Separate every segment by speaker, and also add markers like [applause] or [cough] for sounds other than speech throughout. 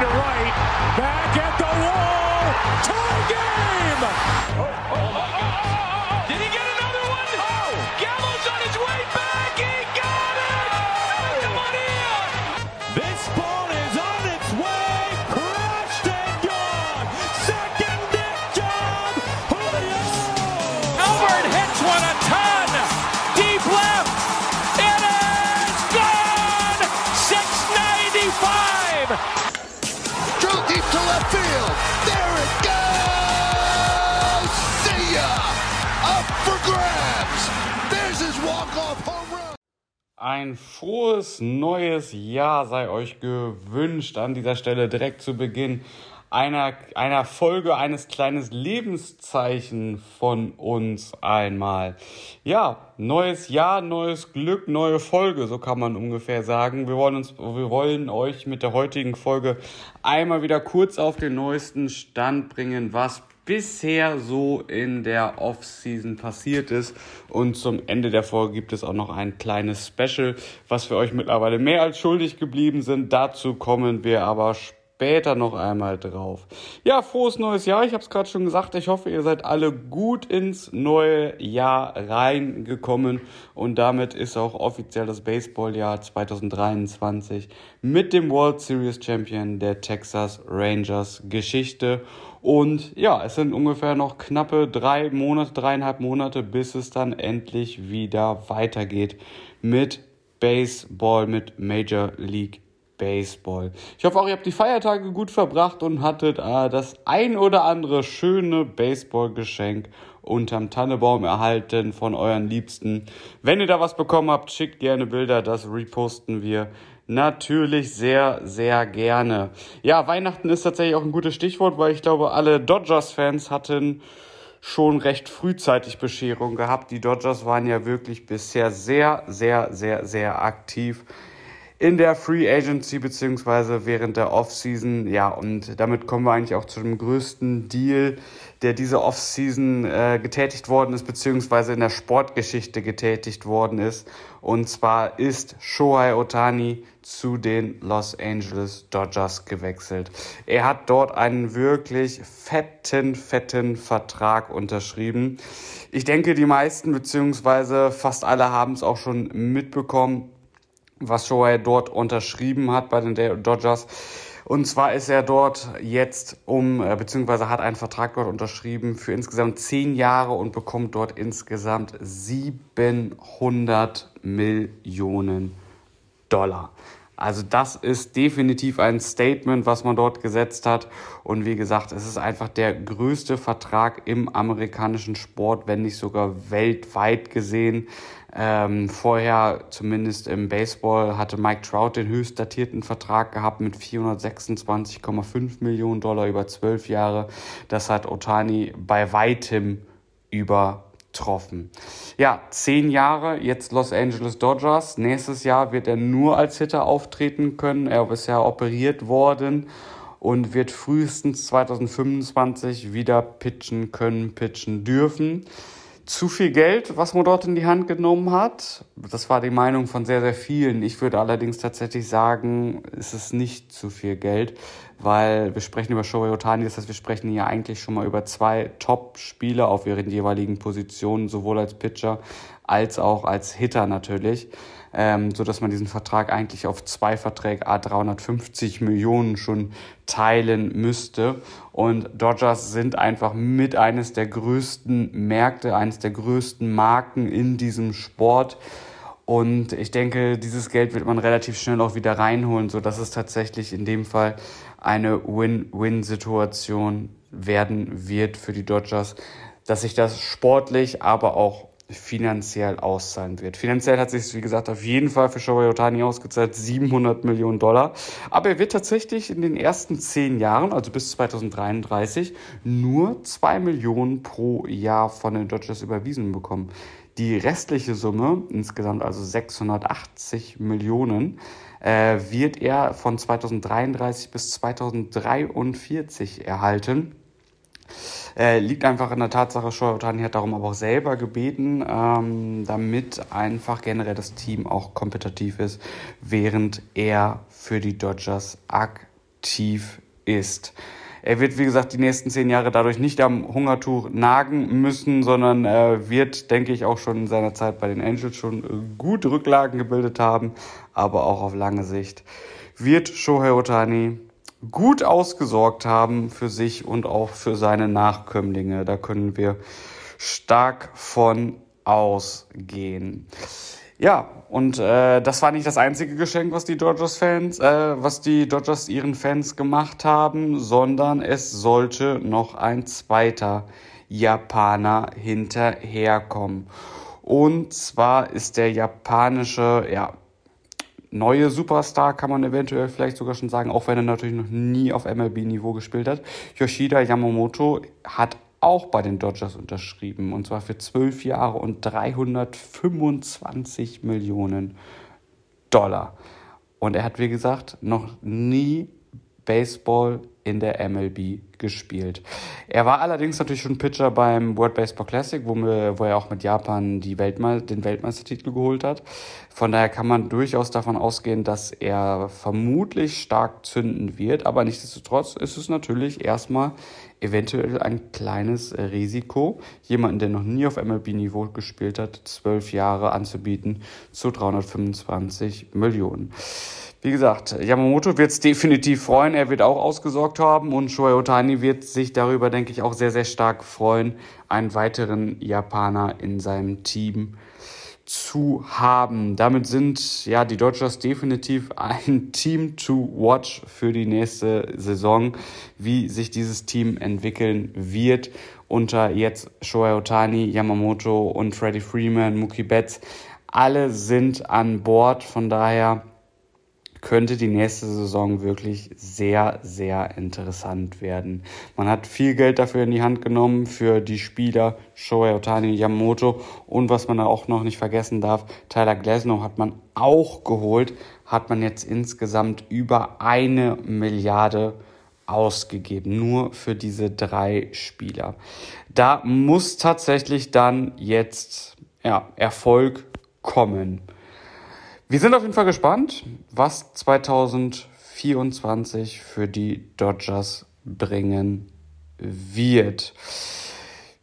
Speaker 1: to right. Back at the wall. Tie game.
Speaker 2: Ein frohes neues Jahr sei euch gewünscht an dieser Stelle direkt zu Beginn einer, einer Folge, eines kleines Lebenszeichen von uns einmal. Ja, neues Jahr, neues Glück, neue Folge, so kann man ungefähr sagen. Wir wollen uns, wir wollen euch mit der heutigen Folge einmal wieder kurz auf den neuesten Stand bringen, was bisher so in der Off-Season passiert ist. Und zum Ende der Folge gibt es auch noch ein kleines Special, was wir euch mittlerweile mehr als schuldig geblieben sind. Dazu kommen wir aber später noch einmal drauf. Ja, frohes neues Jahr. Ich habe es gerade schon gesagt. Ich hoffe, ihr seid alle gut ins neue Jahr reingekommen. Und damit ist auch offiziell das Baseballjahr 2023 mit dem World Series Champion der Texas Rangers Geschichte. Und ja, es sind ungefähr noch knappe drei Monate, dreieinhalb Monate, bis es dann endlich wieder weitergeht mit Baseball, mit Major League Baseball. Ich hoffe auch, ihr habt die Feiertage gut verbracht und hattet äh, das ein oder andere schöne Baseballgeschenk unterm Tannebaum erhalten von euren Liebsten. Wenn ihr da was bekommen habt, schickt gerne Bilder, das reposten wir natürlich sehr, sehr gerne. Ja, Weihnachten ist tatsächlich auch ein gutes Stichwort, weil ich glaube, alle Dodgers-Fans hatten schon recht frühzeitig Bescherung gehabt. Die Dodgers waren ja wirklich bisher sehr, sehr, sehr, sehr aktiv in der Free Agency beziehungsweise während der Offseason. Ja, und damit kommen wir eigentlich auch zu dem größten Deal, der diese Offseason äh, getätigt worden ist, beziehungsweise in der Sportgeschichte getätigt worden ist. Und zwar ist Shohei Otani zu den Los Angeles Dodgers gewechselt. Er hat dort einen wirklich fetten, fetten Vertrag unterschrieben. Ich denke, die meisten beziehungsweise fast alle haben es auch schon mitbekommen was Shohei dort unterschrieben hat bei den Dodgers. Und zwar ist er dort jetzt um, äh, beziehungsweise hat einen Vertrag dort unterschrieben für insgesamt zehn Jahre und bekommt dort insgesamt 700 Millionen Dollar. Also das ist definitiv ein Statement, was man dort gesetzt hat. Und wie gesagt, es ist einfach der größte Vertrag im amerikanischen Sport, wenn nicht sogar weltweit gesehen. Ähm, vorher, zumindest im Baseball, hatte Mike Trout den höchst datierten Vertrag gehabt mit 426,5 Millionen Dollar über zwölf Jahre. Das hat Otani bei weitem übertroffen. Ja, zehn Jahre, jetzt Los Angeles Dodgers. Nächstes Jahr wird er nur als Hitter auftreten können. Er ist ja operiert worden und wird frühestens 2025 wieder pitchen können, pitchen dürfen zu viel Geld, was man dort in die Hand genommen hat. Das war die Meinung von sehr, sehr vielen. Ich würde allerdings tatsächlich sagen, es ist nicht zu viel Geld, weil wir sprechen über Shohei Otani, das heißt, wir sprechen hier eigentlich schon mal über zwei Top-Spieler auf ihren jeweiligen Positionen, sowohl als Pitcher als auch als Hitter natürlich ähm, so dass man diesen Vertrag eigentlich auf zwei Verträge a 350 Millionen schon teilen müsste. Und Dodgers sind einfach mit eines der größten Märkte, eines der größten Marken in diesem Sport. Und ich denke, dieses Geld wird man relativ schnell auch wieder reinholen, so dass es tatsächlich in dem Fall eine Win-Win-Situation werden wird für die Dodgers, dass sich das sportlich, aber auch finanziell auszahlen wird. Finanziell hat sich wie gesagt, auf jeden Fall für Shohei Otani ausgezahlt, 700 Millionen Dollar. Aber er wird tatsächlich in den ersten zehn Jahren, also bis 2033, nur zwei Millionen pro Jahr von den Dodgers überwiesen bekommen. Die restliche Summe, insgesamt also 680 Millionen, äh, wird er von 2033 bis 2043 erhalten. Äh, liegt einfach in der Tatsache, Shohei hat darum aber auch selber gebeten, ähm, damit einfach generell das Team auch kompetitiv ist, während er für die Dodgers aktiv ist. Er wird, wie gesagt, die nächsten zehn Jahre dadurch nicht am Hungertuch nagen müssen, sondern er wird, denke ich, auch schon in seiner Zeit bei den Angels schon gut Rücklagen gebildet haben, aber auch auf lange Sicht wird Shohei Otani gut ausgesorgt haben für sich und auch für seine Nachkömmlinge. Da können wir stark von ausgehen. Ja, und äh, das war nicht das einzige Geschenk, was die Dodgers-Fans, äh, was die Dodgers ihren Fans gemacht haben, sondern es sollte noch ein zweiter Japaner hinterherkommen. Und zwar ist der japanische, ja, neue Superstar, kann man eventuell vielleicht sogar schon sagen, auch wenn er natürlich noch nie auf MLB-Niveau gespielt hat. Yoshida Yamamoto hat auch bei den Dodgers unterschrieben. Und zwar für zwölf Jahre und 325 Millionen Dollar. Und er hat, wie gesagt, noch nie Baseball in der MLB gespielt. Er war allerdings natürlich schon Pitcher beim World Baseball Classic, wo, wo er auch mit Japan die Weltme den Weltmeistertitel geholt hat. Von daher kann man durchaus davon ausgehen, dass er vermutlich stark zünden wird. Aber nichtsdestotrotz ist es natürlich erstmal eventuell ein kleines Risiko, jemanden, der noch nie auf MLB-Niveau gespielt hat, zwölf Jahre anzubieten zu 325 Millionen. Wie gesagt, Yamamoto wird es definitiv freuen. Er wird auch ausgesorgt haben und Shohei Otani wird sich darüber, denke ich, auch sehr, sehr stark freuen, einen weiteren Japaner in seinem Team zu haben. Damit sind ja die Dodgers definitiv ein [laughs] Team to watch für die nächste Saison, wie sich dieses Team entwickeln wird unter jetzt Shohei Otani, Yamamoto und Freddie Freeman, Mookie Betts. Alle sind an Bord, von daher könnte die nächste Saison wirklich sehr, sehr interessant werden. Man hat viel Geld dafür in die Hand genommen für die Spieler Shohei Otani, Yamamoto und was man auch noch nicht vergessen darf, Tyler Glasnow hat man auch geholt, hat man jetzt insgesamt über eine Milliarde ausgegeben, nur für diese drei Spieler. Da muss tatsächlich dann jetzt ja, Erfolg kommen. Wir sind auf jeden Fall gespannt, was 2024 für die Dodgers bringen wird.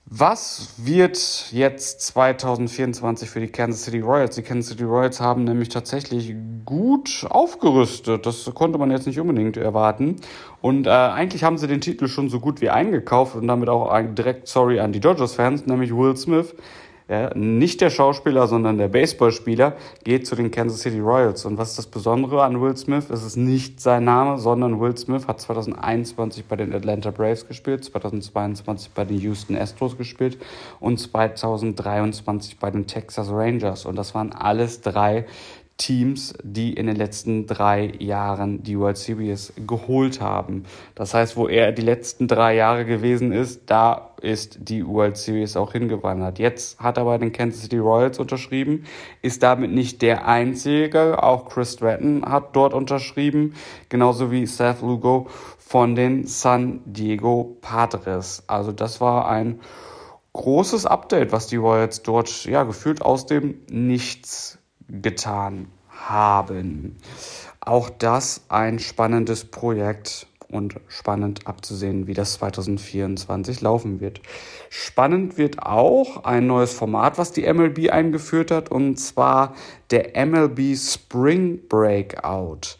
Speaker 2: Was wird jetzt 2024 für die Kansas City Royals? Die Kansas City Royals haben nämlich tatsächlich gut aufgerüstet. Das konnte man jetzt nicht unbedingt erwarten. Und äh, eigentlich haben sie den Titel schon so gut wie eingekauft und damit auch direkt sorry an die Dodgers-Fans, nämlich Will Smith ja, nicht der Schauspieler, sondern der Baseballspieler geht zu den Kansas City Royals. Und was ist das Besondere an Will Smith? Es ist nicht sein Name, sondern Will Smith hat 2021 bei den Atlanta Braves gespielt, 2022 bei den Houston Astros gespielt und 2023 bei den Texas Rangers. Und das waren alles drei Teams, die in den letzten drei Jahren die World Series geholt haben. Das heißt, wo er die letzten drei Jahre gewesen ist, da ist die World Series auch hingewandert. Jetzt hat er bei den Kansas City Royals unterschrieben, ist damit nicht der einzige. Auch Chris Stratton hat dort unterschrieben, genauso wie Seth Lugo von den San Diego Padres. Also das war ein großes Update, was die Royals dort ja gefühlt aus dem Nichts getan haben. Auch das ein spannendes Projekt und spannend abzusehen, wie das 2024 laufen wird. Spannend wird auch ein neues Format, was die MLB eingeführt hat, und zwar der MLB Spring Breakout.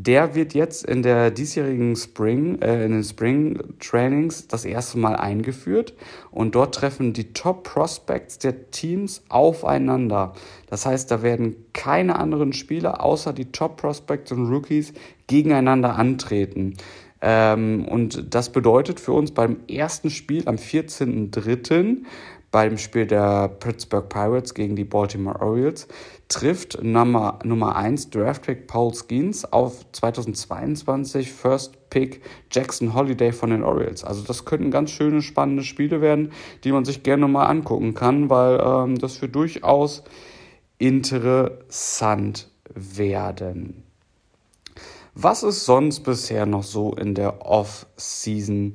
Speaker 2: Der wird jetzt in der diesjährigen Spring, äh, in den Spring Trainings das erste Mal eingeführt und dort treffen die Top Prospects der Teams aufeinander. Das heißt, da werden keine anderen Spieler außer die Top Prospects und Rookies gegeneinander antreten. Ähm, und das bedeutet für uns beim ersten Spiel am 14.03 beim Spiel der Pittsburgh Pirates gegen die Baltimore Orioles trifft Nummer, Nummer 1 Draftpick Paul Skeens auf 2022 First Pick Jackson Holiday von den Orioles. Also das könnten ganz schöne, spannende Spiele werden, die man sich gerne mal angucken kann, weil ähm, das wird durchaus interessant werden. Was ist sonst bisher noch so in der Off-Season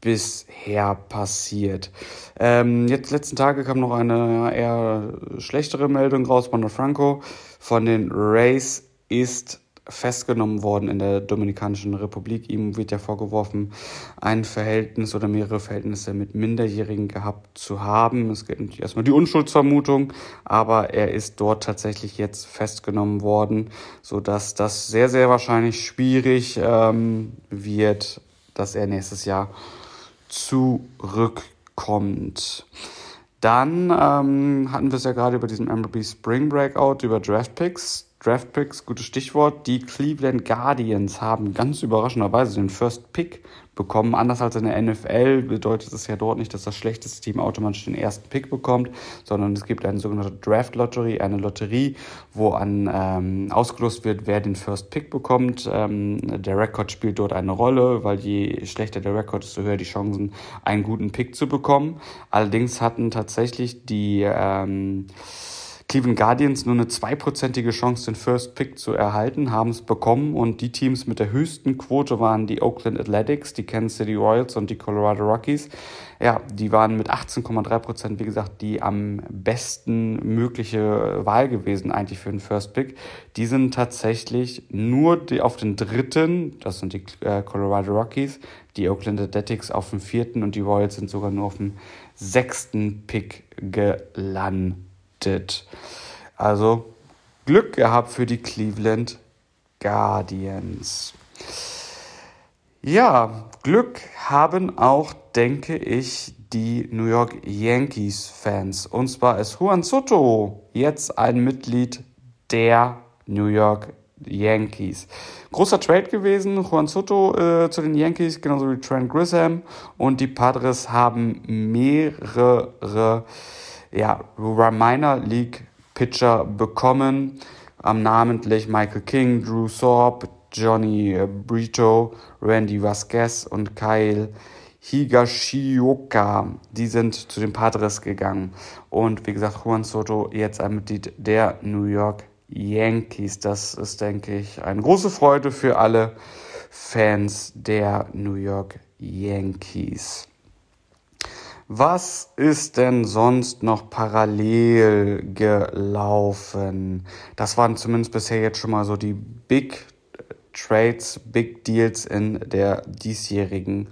Speaker 2: bisher passiert. Ähm, jetzt letzten Tage kam noch eine eher schlechtere Meldung raus. Mono Franco von den Rays ist festgenommen worden in der Dominikanischen Republik. Ihm wird ja vorgeworfen, ein Verhältnis oder mehrere Verhältnisse mit Minderjährigen gehabt zu haben. Es gibt natürlich erstmal die Unschuldsvermutung, aber er ist dort tatsächlich jetzt festgenommen worden, sodass das sehr, sehr wahrscheinlich schwierig ähm, wird, dass er nächstes Jahr zurückkommt. Dann ähm, hatten wir es ja gerade über diesen MLB Spring Breakout, über Draft Picks. Draft Picks, gutes Stichwort. Die Cleveland Guardians haben ganz überraschenderweise den First Pick bekommen. Anders als in der NFL bedeutet es ja dort nicht, dass das schlechteste Team automatisch den ersten Pick bekommt, sondern es gibt eine sogenannte Draft Lottery, eine Lotterie, wo an ähm, ausgelost wird, wer den First Pick bekommt. Ähm, der Rekord spielt dort eine Rolle, weil je schlechter der Rekord, desto höher die Chancen, einen guten Pick zu bekommen. Allerdings hatten tatsächlich die ähm, Cleveland Guardians nur eine zweiprozentige Chance, den First Pick zu erhalten, haben es bekommen und die Teams mit der höchsten Quote waren die Oakland Athletics, die Kansas City Royals und die Colorado Rockies. Ja, die waren mit 18,3 Prozent, wie gesagt, die am besten mögliche Wahl gewesen eigentlich für den First Pick. Die sind tatsächlich nur die, auf den dritten, das sind die äh, Colorado Rockies, die Oakland Athletics auf dem vierten und die Royals sind sogar nur auf dem sechsten Pick gelandet gerettet. Also Glück gehabt für die Cleveland Guardians. Ja, Glück haben auch, denke ich, die New York Yankees-Fans. Und zwar ist Juan Soto jetzt ein Mitglied der New York Yankees. Großer Trade gewesen, Juan Soto äh, zu den Yankees, genauso wie Trent Grisham. Und die Padres haben mehrere ja, Minor League Pitcher bekommen, ähm, namentlich Michael King, Drew Thorpe, Johnny Brito, Randy Vasquez und Kyle Higashioka. Die sind zu den Padres gegangen. Und wie gesagt, Juan Soto jetzt ein Mitglied der New York Yankees. Das ist, denke ich, eine große Freude für alle Fans der New York Yankees. Was ist denn sonst noch parallel gelaufen? Das waren zumindest bisher jetzt schon mal so die Big Trades, Big Deals in der diesjährigen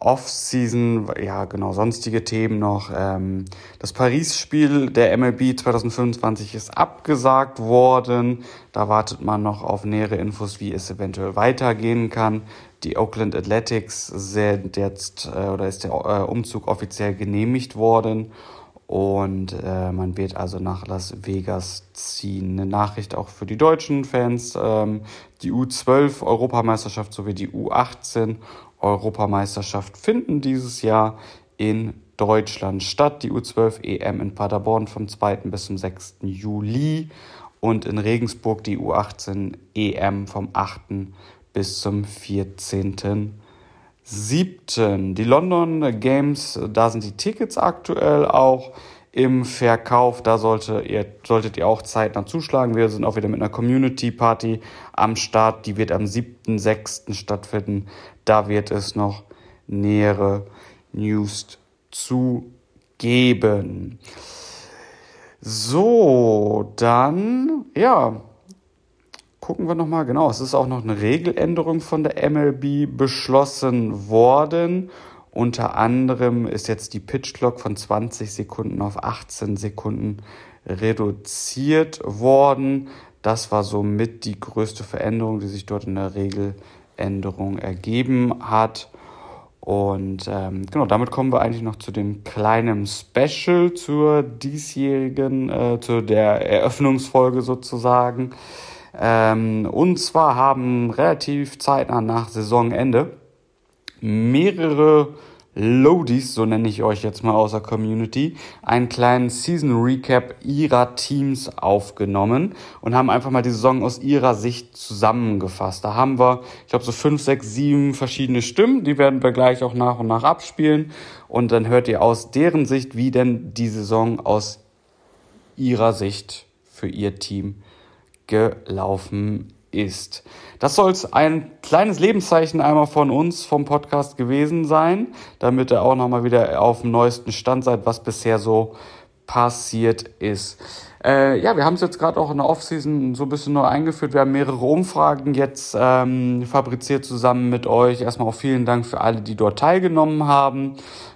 Speaker 2: Off-Season, ja genau, sonstige Themen noch. Ähm, das Paris-Spiel der MLB 2025 ist abgesagt worden. Da wartet man noch auf nähere Infos, wie es eventuell weitergehen kann. Die Oakland Athletics sind jetzt äh, oder ist der äh, Umzug offiziell genehmigt worden und äh, man wird also nach Las Vegas ziehen. Eine Nachricht auch für die deutschen Fans. Ähm, die U12 Europameisterschaft sowie die U18 Europameisterschaft finden dieses Jahr in Deutschland statt. Die U12 EM in Paderborn vom 2. bis zum 6. Juli und in Regensburg die U18 EM vom 8 bis zum 14.07. Die London Games, da sind die Tickets aktuell auch im Verkauf. Da sollte ihr, solltet ihr auch zeitnah zuschlagen. Wir sind auch wieder mit einer Community Party am Start. Die wird am 7.06. stattfinden. Da wird es noch nähere News zu geben. So, dann, ja, gucken wir nochmal. Genau, es ist auch noch eine Regeländerung von der MLB beschlossen worden. Unter anderem ist jetzt die Pitch Clock von 20 Sekunden auf 18 Sekunden reduziert worden. Das war somit die größte Veränderung, die sich dort in der Regeländerung ergeben hat. Und ähm, genau, damit kommen wir eigentlich noch zu dem kleinen Special zur diesjährigen, äh, zu der Eröffnungsfolge sozusagen. Ähm, und zwar haben relativ zeitnah nach Saisonende mehrere Loadies, so nenne ich euch jetzt mal außer Community, einen kleinen Season Recap ihrer Teams aufgenommen und haben einfach mal die Saison aus ihrer Sicht zusammengefasst. Da haben wir, ich glaube, so fünf, sechs, sieben verschiedene Stimmen, die werden wir gleich auch nach und nach abspielen und dann hört ihr aus deren Sicht, wie denn die Saison aus ihrer Sicht für ihr Team gelaufen ist. Das soll ein kleines Lebenszeichen einmal von uns vom Podcast gewesen sein, damit ihr auch nochmal wieder auf dem neuesten Stand seid, was bisher so passiert ist. Äh, ja, wir haben es jetzt gerade auch in der Offseason so ein bisschen neu eingeführt. Wir haben mehrere Umfragen jetzt ähm, fabriziert zusammen mit euch. Erstmal auch vielen Dank für alle, die dort teilgenommen haben.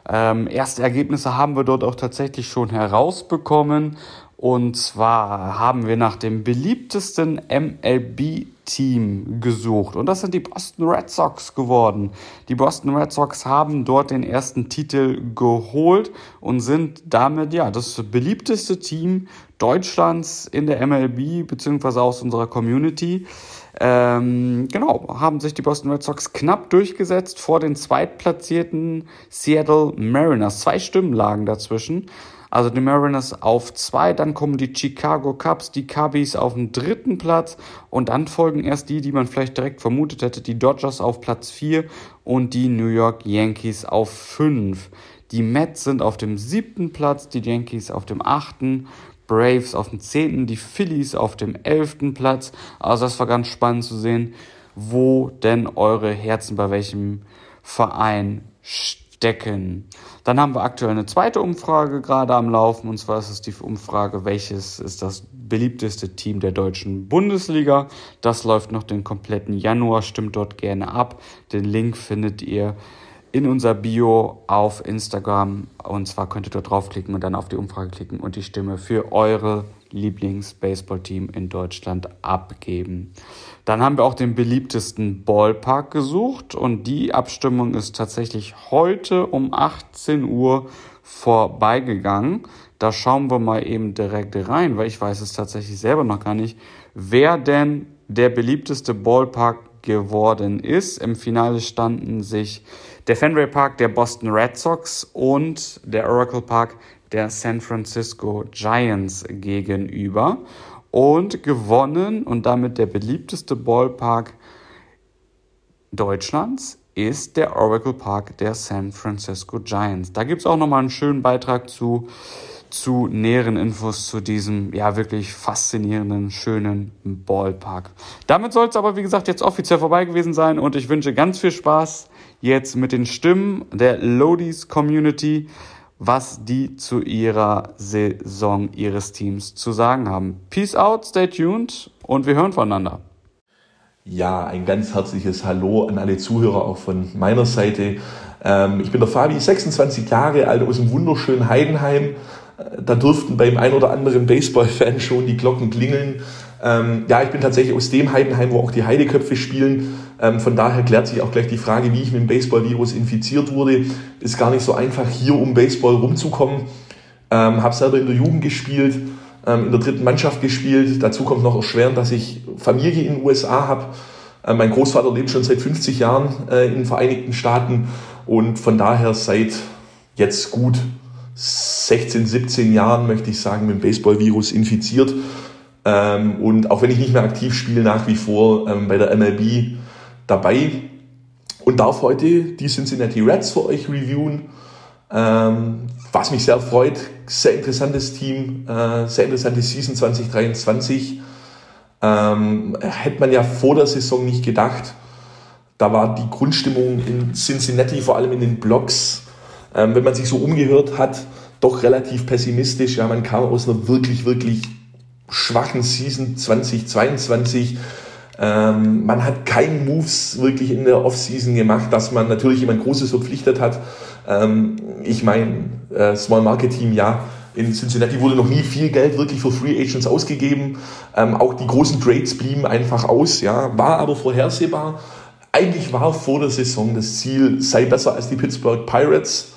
Speaker 2: Ähm, erste Ergebnisse haben wir dort auch tatsächlich schon herausbekommen. Und zwar haben wir nach dem beliebtesten MLB-Team gesucht. Und das sind die Boston Red Sox geworden. Die Boston Red Sox haben dort den ersten Titel geholt und sind damit ja das beliebteste Team Deutschlands in der MLB, beziehungsweise aus unserer Community. Ähm, genau, haben sich die Boston Red Sox knapp durchgesetzt vor den zweitplatzierten Seattle Mariners. Zwei Stimmen lagen dazwischen. Also die Mariners auf zwei, dann kommen die Chicago Cubs, die Cubbies auf dem dritten Platz und dann folgen erst die, die man vielleicht direkt vermutet hätte, die Dodgers auf Platz vier und die New York Yankees auf fünf. Die Mets sind auf dem siebten Platz, die Yankees auf dem achten, Braves auf dem zehnten, die Phillies auf dem elften Platz. Also das war ganz spannend zu sehen, wo denn eure Herzen bei welchem Verein stecken. Dann haben wir aktuell eine zweite Umfrage gerade am Laufen und zwar ist es die Umfrage, welches ist das beliebteste Team der deutschen Bundesliga. Das läuft noch den kompletten Januar, stimmt dort gerne ab. Den Link findet ihr in unser Bio auf Instagram und zwar könnt ihr dort draufklicken und dann auf die Umfrage klicken und die Stimme für eure Lieblings-Baseball-Team in Deutschland abgeben. Dann haben wir auch den beliebtesten Ballpark gesucht und die Abstimmung ist tatsächlich heute um 18 Uhr vorbeigegangen. Da schauen wir mal eben direkt rein, weil ich weiß es tatsächlich selber noch gar nicht, wer denn der beliebteste Ballpark geworden ist. Im Finale standen sich der Fenway Park der Boston Red Sox und der Oracle Park der San Francisco Giants gegenüber und gewonnen und damit der beliebteste Ballpark Deutschlands ist der Oracle Park der San Francisco Giants. Da gibt es auch nochmal einen schönen Beitrag zu, zu näheren Infos zu diesem ja wirklich faszinierenden, schönen Ballpark. Damit soll es aber, wie gesagt, jetzt offiziell vorbei gewesen sein und ich wünsche ganz viel Spaß jetzt mit den Stimmen der Lodies Community was die zu ihrer Saison ihres Teams zu sagen haben. Peace out, stay tuned und wir hören voneinander.
Speaker 3: Ja, ein ganz herzliches Hallo an alle Zuhörer auch von meiner Seite. Ähm, ich bin der Fabi, 26 Jahre alt aus dem wunderschönen Heidenheim. Äh, da durften beim ein oder anderen Baseball-Fan schon die Glocken klingeln. Ähm, ja, ich bin tatsächlich aus dem Heidenheim, wo auch die Heideköpfe spielen. Ähm, von daher klärt sich auch gleich die Frage, wie ich mit dem Baseball-Virus infiziert wurde. Ist gar nicht so einfach, hier um Baseball rumzukommen. Ähm, habe selber in der Jugend gespielt, ähm, in der dritten Mannschaft gespielt. Dazu kommt noch erschwerend, dass ich Familie in den USA habe. Ähm, mein Großvater lebt schon seit 50 Jahren äh, in den Vereinigten Staaten und von daher seit jetzt gut 16, 17 Jahren, möchte ich sagen, mit dem Baseball-Virus infiziert. Ähm, und auch wenn ich nicht mehr aktiv spiele, nach wie vor ähm, bei der MLB dabei und darf heute die Cincinnati Reds für euch reviewen. Ähm, was mich sehr freut, sehr interessantes Team, äh, sehr interessante Season 2023. Ähm, hätte man ja vor der Saison nicht gedacht. Da war die Grundstimmung in Cincinnati, vor allem in den Blocks, ähm, wenn man sich so umgehört hat, doch relativ pessimistisch. Ja, man kam aus einer wirklich, wirklich schwachen Season 2022 ähm, man hat keine Moves wirklich in der Offseason gemacht, dass man natürlich jemand Großes verpflichtet hat. Ähm, ich meine, äh, Small Market Team, ja, in Cincinnati wurde noch nie viel Geld wirklich für Free Agents ausgegeben. Ähm, auch die großen Trades blieben einfach aus, ja, war aber vorhersehbar. Eigentlich war vor der Saison das Ziel, sei besser als die Pittsburgh Pirates.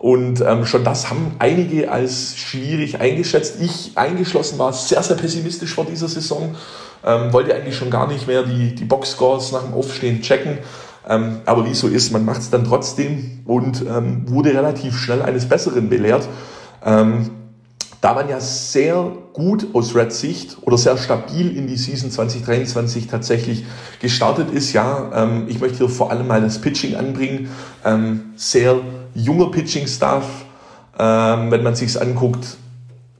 Speaker 3: Und ähm, schon das haben einige als schwierig eingeschätzt. Ich eingeschlossen war sehr, sehr pessimistisch vor dieser Saison ähm, wollte eigentlich schon gar nicht mehr die, die Boxscores nach dem Aufstehen checken. Ähm, aber wie so ist, man macht es dann trotzdem und ähm, wurde relativ schnell eines Besseren belehrt. Ähm, da man ja sehr gut aus Red Sicht oder sehr stabil in die Season 2023 tatsächlich gestartet ist, ja, ähm, ich möchte hier vor allem mal das Pitching anbringen. Ähm, sehr junger Pitching-Staff, ähm, wenn man sich's anguckt,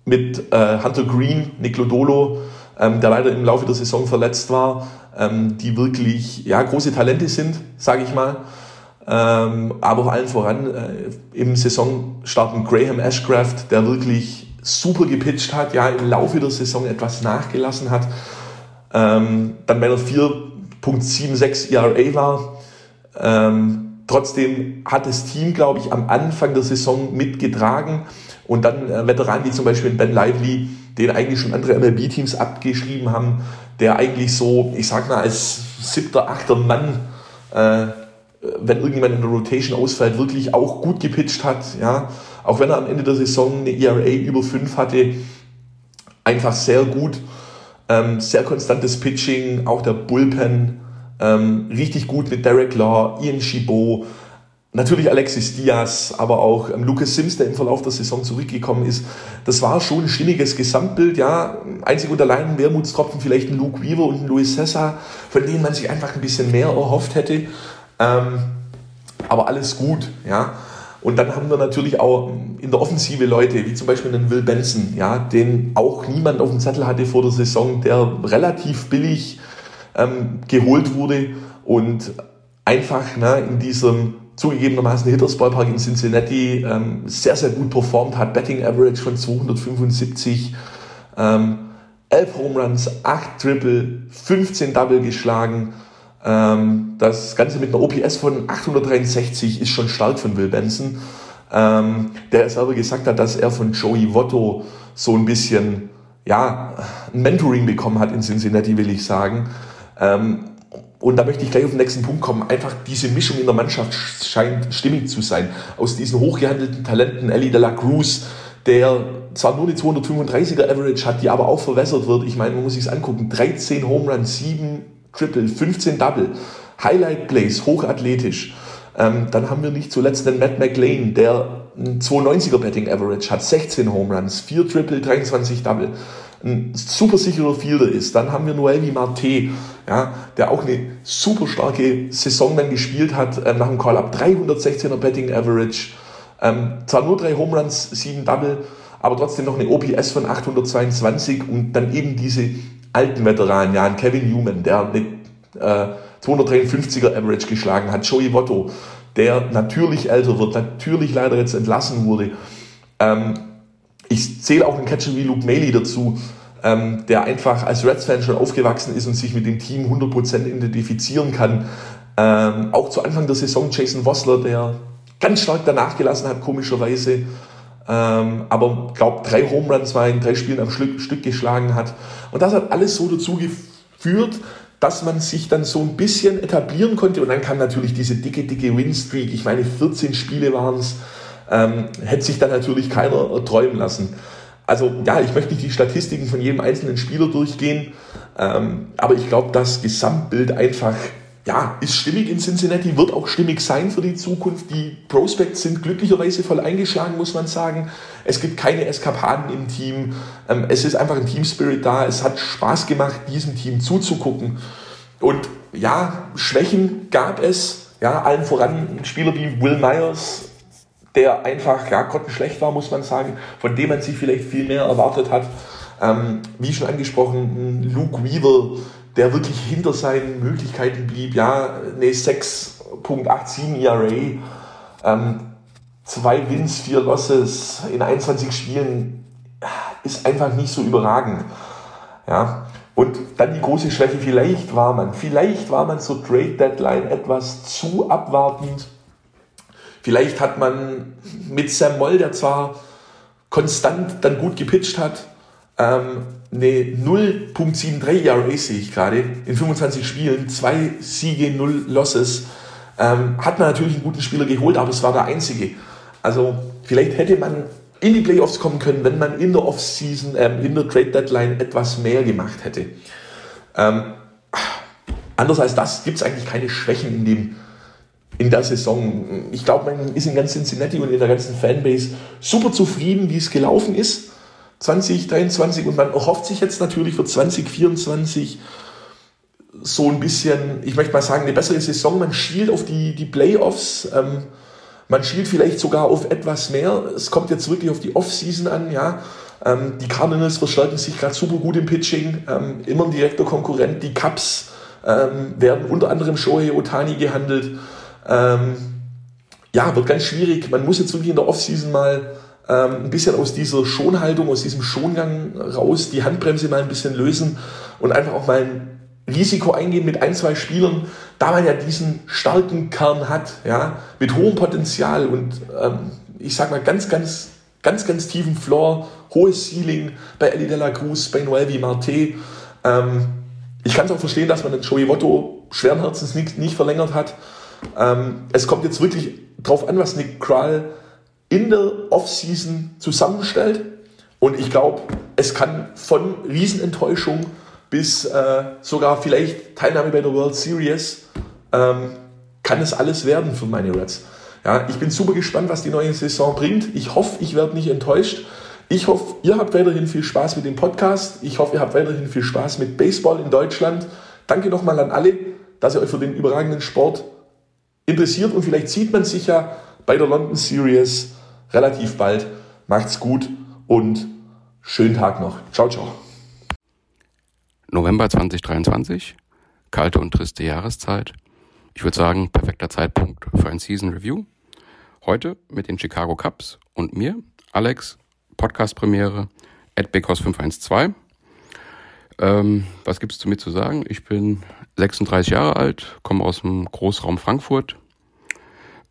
Speaker 3: mit äh, Hunter Green, Nick Lodolo, ähm, der leider im Laufe der Saison verletzt war, ähm, die wirklich ja, große Talente sind, sage ich mal. Ähm, aber vor allem voran äh, im Saisonstarten Graham Ashcraft, der wirklich super gepitcht hat, ja, im Laufe der Saison etwas nachgelassen hat, ähm, dann bei einer 4.76 ERA war. Ähm, trotzdem hat das Team, glaube ich, am Anfang der Saison mitgetragen und dann äh, Veteranen wie zum Beispiel Ben Lively, den eigentlich schon andere MLB-Teams abgeschrieben haben, der eigentlich so, ich sag mal, als siebter, achter Mann, äh, wenn irgendjemand in der Rotation ausfällt, wirklich auch gut gepitcht hat. Ja, auch wenn er am Ende der Saison eine ERA über 5 hatte, einfach sehr gut, ähm, sehr konstantes Pitching, auch der Bullpen, ähm, richtig gut mit Derek Law, Ian Chabot, Natürlich Alexis Diaz, aber auch ähm, Lucas Sims, der im Verlauf der Saison zurückgekommen ist. Das war schon ein stimmiges Gesamtbild, ja. Einzig und allein ein Wermutstropfen vielleicht ein Luke Weaver und ein Luis Cesar, von denen man sich einfach ein bisschen mehr erhofft hätte. Ähm, aber alles gut, ja. Und dann haben wir natürlich auch in der Offensive Leute, wie zum Beispiel einen Will Benson, ja, den auch niemand auf dem Zettel hatte vor der Saison, der relativ billig ähm, geholt wurde und einfach ne, in diesem zugegebenermaßen Hitters Ballpark in Cincinnati ähm, sehr, sehr gut performt hat. Betting Average von 275, ähm, 11 Home Runs, 8 Triple, 15 Double geschlagen. Ähm, das Ganze mit einer OPS von 863 ist schon stark von Will Benson, ähm, der selber gesagt hat, dass er von Joey Votto so ein bisschen ja, ein Mentoring bekommen hat in Cincinnati, will ich sagen. Ähm, und da möchte ich gleich auf den nächsten Punkt kommen. Einfach diese Mischung in der Mannschaft scheint stimmig zu sein. Aus diesen hochgehandelten Talenten, Ellie de la Cruz, der zwar nur eine 235er Average hat, die aber auch verwässert wird. Ich meine, man muss sich angucken. 13 Home Runs, 7 Triple, 15 Double. Highlight Plays, hochathletisch. Ähm, dann haben wir nicht zuletzt den Matt McLean, der ein 290er Betting Average hat, 16 Home Runs, 4 Triple, 23 Double ein super sicherer Fielder ist. Dann haben wir Noelvi Marte, ja, der auch eine super starke Saison dann gespielt hat ähm, nach dem Call-Up. 316er Betting Average, ähm, zwar nur drei Home Runs, sieben Double, aber trotzdem noch eine OPS von 822 und dann eben diese alten Veteranen, ja, Kevin Newman, der eine äh, 253er Average geschlagen hat, Joey Votto, der natürlich älter wird, natürlich leider jetzt entlassen wurde. Ähm, ich zähle auch einen Catcher wie Luke Maley dazu, ähm, der einfach als Reds-Fan schon aufgewachsen ist und sich mit dem Team 100% identifizieren kann. Ähm, auch zu Anfang der Saison Jason Vossler, der ganz stark danach gelassen hat, komischerweise. Ähm, aber glaube drei Home Runs war in drei Spielen am Stück, Stück geschlagen hat. Und das hat alles so dazu geführt, dass man sich dann so ein bisschen etablieren konnte. Und dann kam natürlich diese dicke, dicke Win-Streak. Ich meine, 14 Spiele waren es ähm, hätte sich dann natürlich keiner träumen lassen. Also ja, ich möchte nicht die Statistiken von jedem einzelnen Spieler durchgehen, ähm, aber ich glaube, das Gesamtbild einfach ja, ist stimmig in Cincinnati, wird auch stimmig sein für die Zukunft. Die Prospects sind glücklicherweise voll eingeschlagen, muss man sagen. Es gibt keine Eskapaden im Team. Ähm, es ist einfach ein Team-Spirit da. Es hat Spaß gemacht, diesem Team zuzugucken. Und ja, Schwächen gab es. Ja, allen voran Spieler wie Will Myers, der einfach ja, grottenschlecht war, muss man sagen, von dem man sich vielleicht viel mehr erwartet hat. Ähm, wie schon angesprochen, Luke Weaver, der wirklich hinter seinen Möglichkeiten blieb, ja, eine 6.87 ERA, ähm, zwei Wins, vier Losses in 21 Spielen, ist einfach nicht so überragend. Ja. Und dann die große Schwäche, vielleicht war man, vielleicht war man zur Trade Deadline etwas zu abwartend Vielleicht hat man mit Sam Moll, der zwar konstant dann gut gepitcht hat, ähm, eine 0.73 ERA sehe ich gerade in 25 Spielen, zwei Siege, null Losses. Ähm, hat man natürlich einen guten Spieler geholt, aber es war der einzige. Also vielleicht hätte man in die Playoffs kommen können, wenn man in der Offseason, ähm, in der Trade Deadline etwas mehr gemacht hätte. Ähm, anders als das gibt es eigentlich keine Schwächen in dem in der Saison. Ich glaube, man ist in ganz Cincinnati und in der ganzen Fanbase super zufrieden, wie es gelaufen ist. 2023 und man erhofft sich jetzt natürlich für 2024 so ein bisschen, ich möchte mal sagen, eine bessere Saison. Man schielt auf die, die Playoffs. Ähm, man schielt vielleicht sogar auf etwas mehr. Es kommt jetzt wirklich auf die Offseason an, ja. Ähm, die Cardinals verstärken sich gerade super gut im Pitching, ähm, immer ein direkter Konkurrent. Die Cups ähm, werden unter anderem Shohei Otani gehandelt. Ähm, ja, wird ganz schwierig. Man muss jetzt wirklich in der Offseason mal ähm, ein bisschen aus dieser Schonhaltung, aus diesem Schongang raus, die Handbremse mal ein bisschen lösen und einfach auch mal ein Risiko eingehen mit ein, zwei Spielern, da man ja diesen starken Kern hat, ja, mit hohem Potenzial und ähm, ich sag mal ganz, ganz, ganz, ganz tiefen Floor, hohes Ceiling bei Eddie de la Cruz, bei Noel wie Marte. Ähm, ich kann es auch verstehen, dass man den Joey Votto schweren Herzens nicht, nicht verlängert hat. Ähm, es kommt jetzt wirklich drauf an, was Nick Krall in der Offseason zusammenstellt. Und ich glaube, es kann von Riesenenttäuschung bis äh, sogar vielleicht Teilnahme bei der World Series ähm, kann es alles werden für meine Reds. Ja, ich bin super gespannt, was die neue Saison bringt. Ich hoffe, ich werde nicht enttäuscht. Ich hoffe, ihr habt weiterhin viel Spaß mit dem Podcast. Ich hoffe, ihr habt weiterhin viel Spaß mit Baseball in Deutschland. Danke nochmal an alle, dass ihr euch für den überragenden Sport interessiert und vielleicht sieht man sich ja bei der London Series relativ bald. Macht's gut und schönen Tag noch. Ciao, ciao.
Speaker 4: November 2023, kalte und triste Jahreszeit. Ich würde sagen, perfekter Zeitpunkt für ein Season Review. Heute mit den Chicago Cubs und mir, Alex, Podcast-Premiere at Bighouse512. Ähm, was gibt es zu mir zu sagen? Ich bin 36 Jahre alt, komme aus dem Großraum Frankfurt,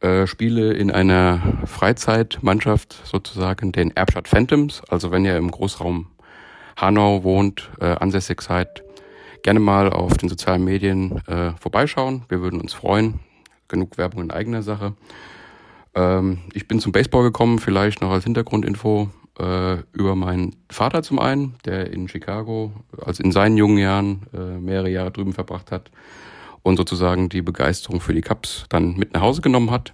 Speaker 4: äh, spiele in einer Freizeitmannschaft sozusagen, den Erbstadt Phantoms. Also wenn ihr im Großraum Hanau wohnt, äh, ansässig seid, gerne mal auf den sozialen Medien äh, vorbeischauen. Wir würden uns freuen. Genug Werbung in eigener Sache. Ähm, ich bin zum Baseball gekommen, vielleicht noch als Hintergrundinfo äh, über meinen Vater zum einen, der in Chicago, als in seinen jungen Jahren äh, mehrere Jahre drüben verbracht hat und sozusagen die Begeisterung für die Cups dann mit nach Hause genommen hat.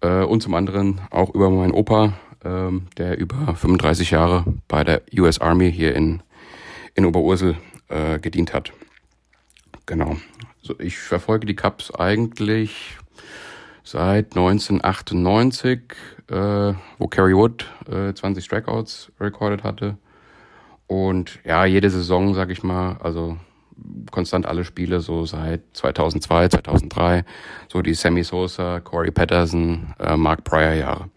Speaker 4: Äh, und zum anderen auch über meinen Opa, ähm, der über 35 Jahre bei der US Army hier in, in Oberursel äh, gedient hat. Genau. So, ich verfolge die Cups eigentlich seit 1998, äh, wo Kerry Wood äh, 20 Strikeouts recorded hatte. Und ja, jede Saison, sag ich mal, also konstant alle Spiele, so seit 2002, 2003, so die Sammy Sosa, Corey Patterson, äh, Mark Pryor Jahre.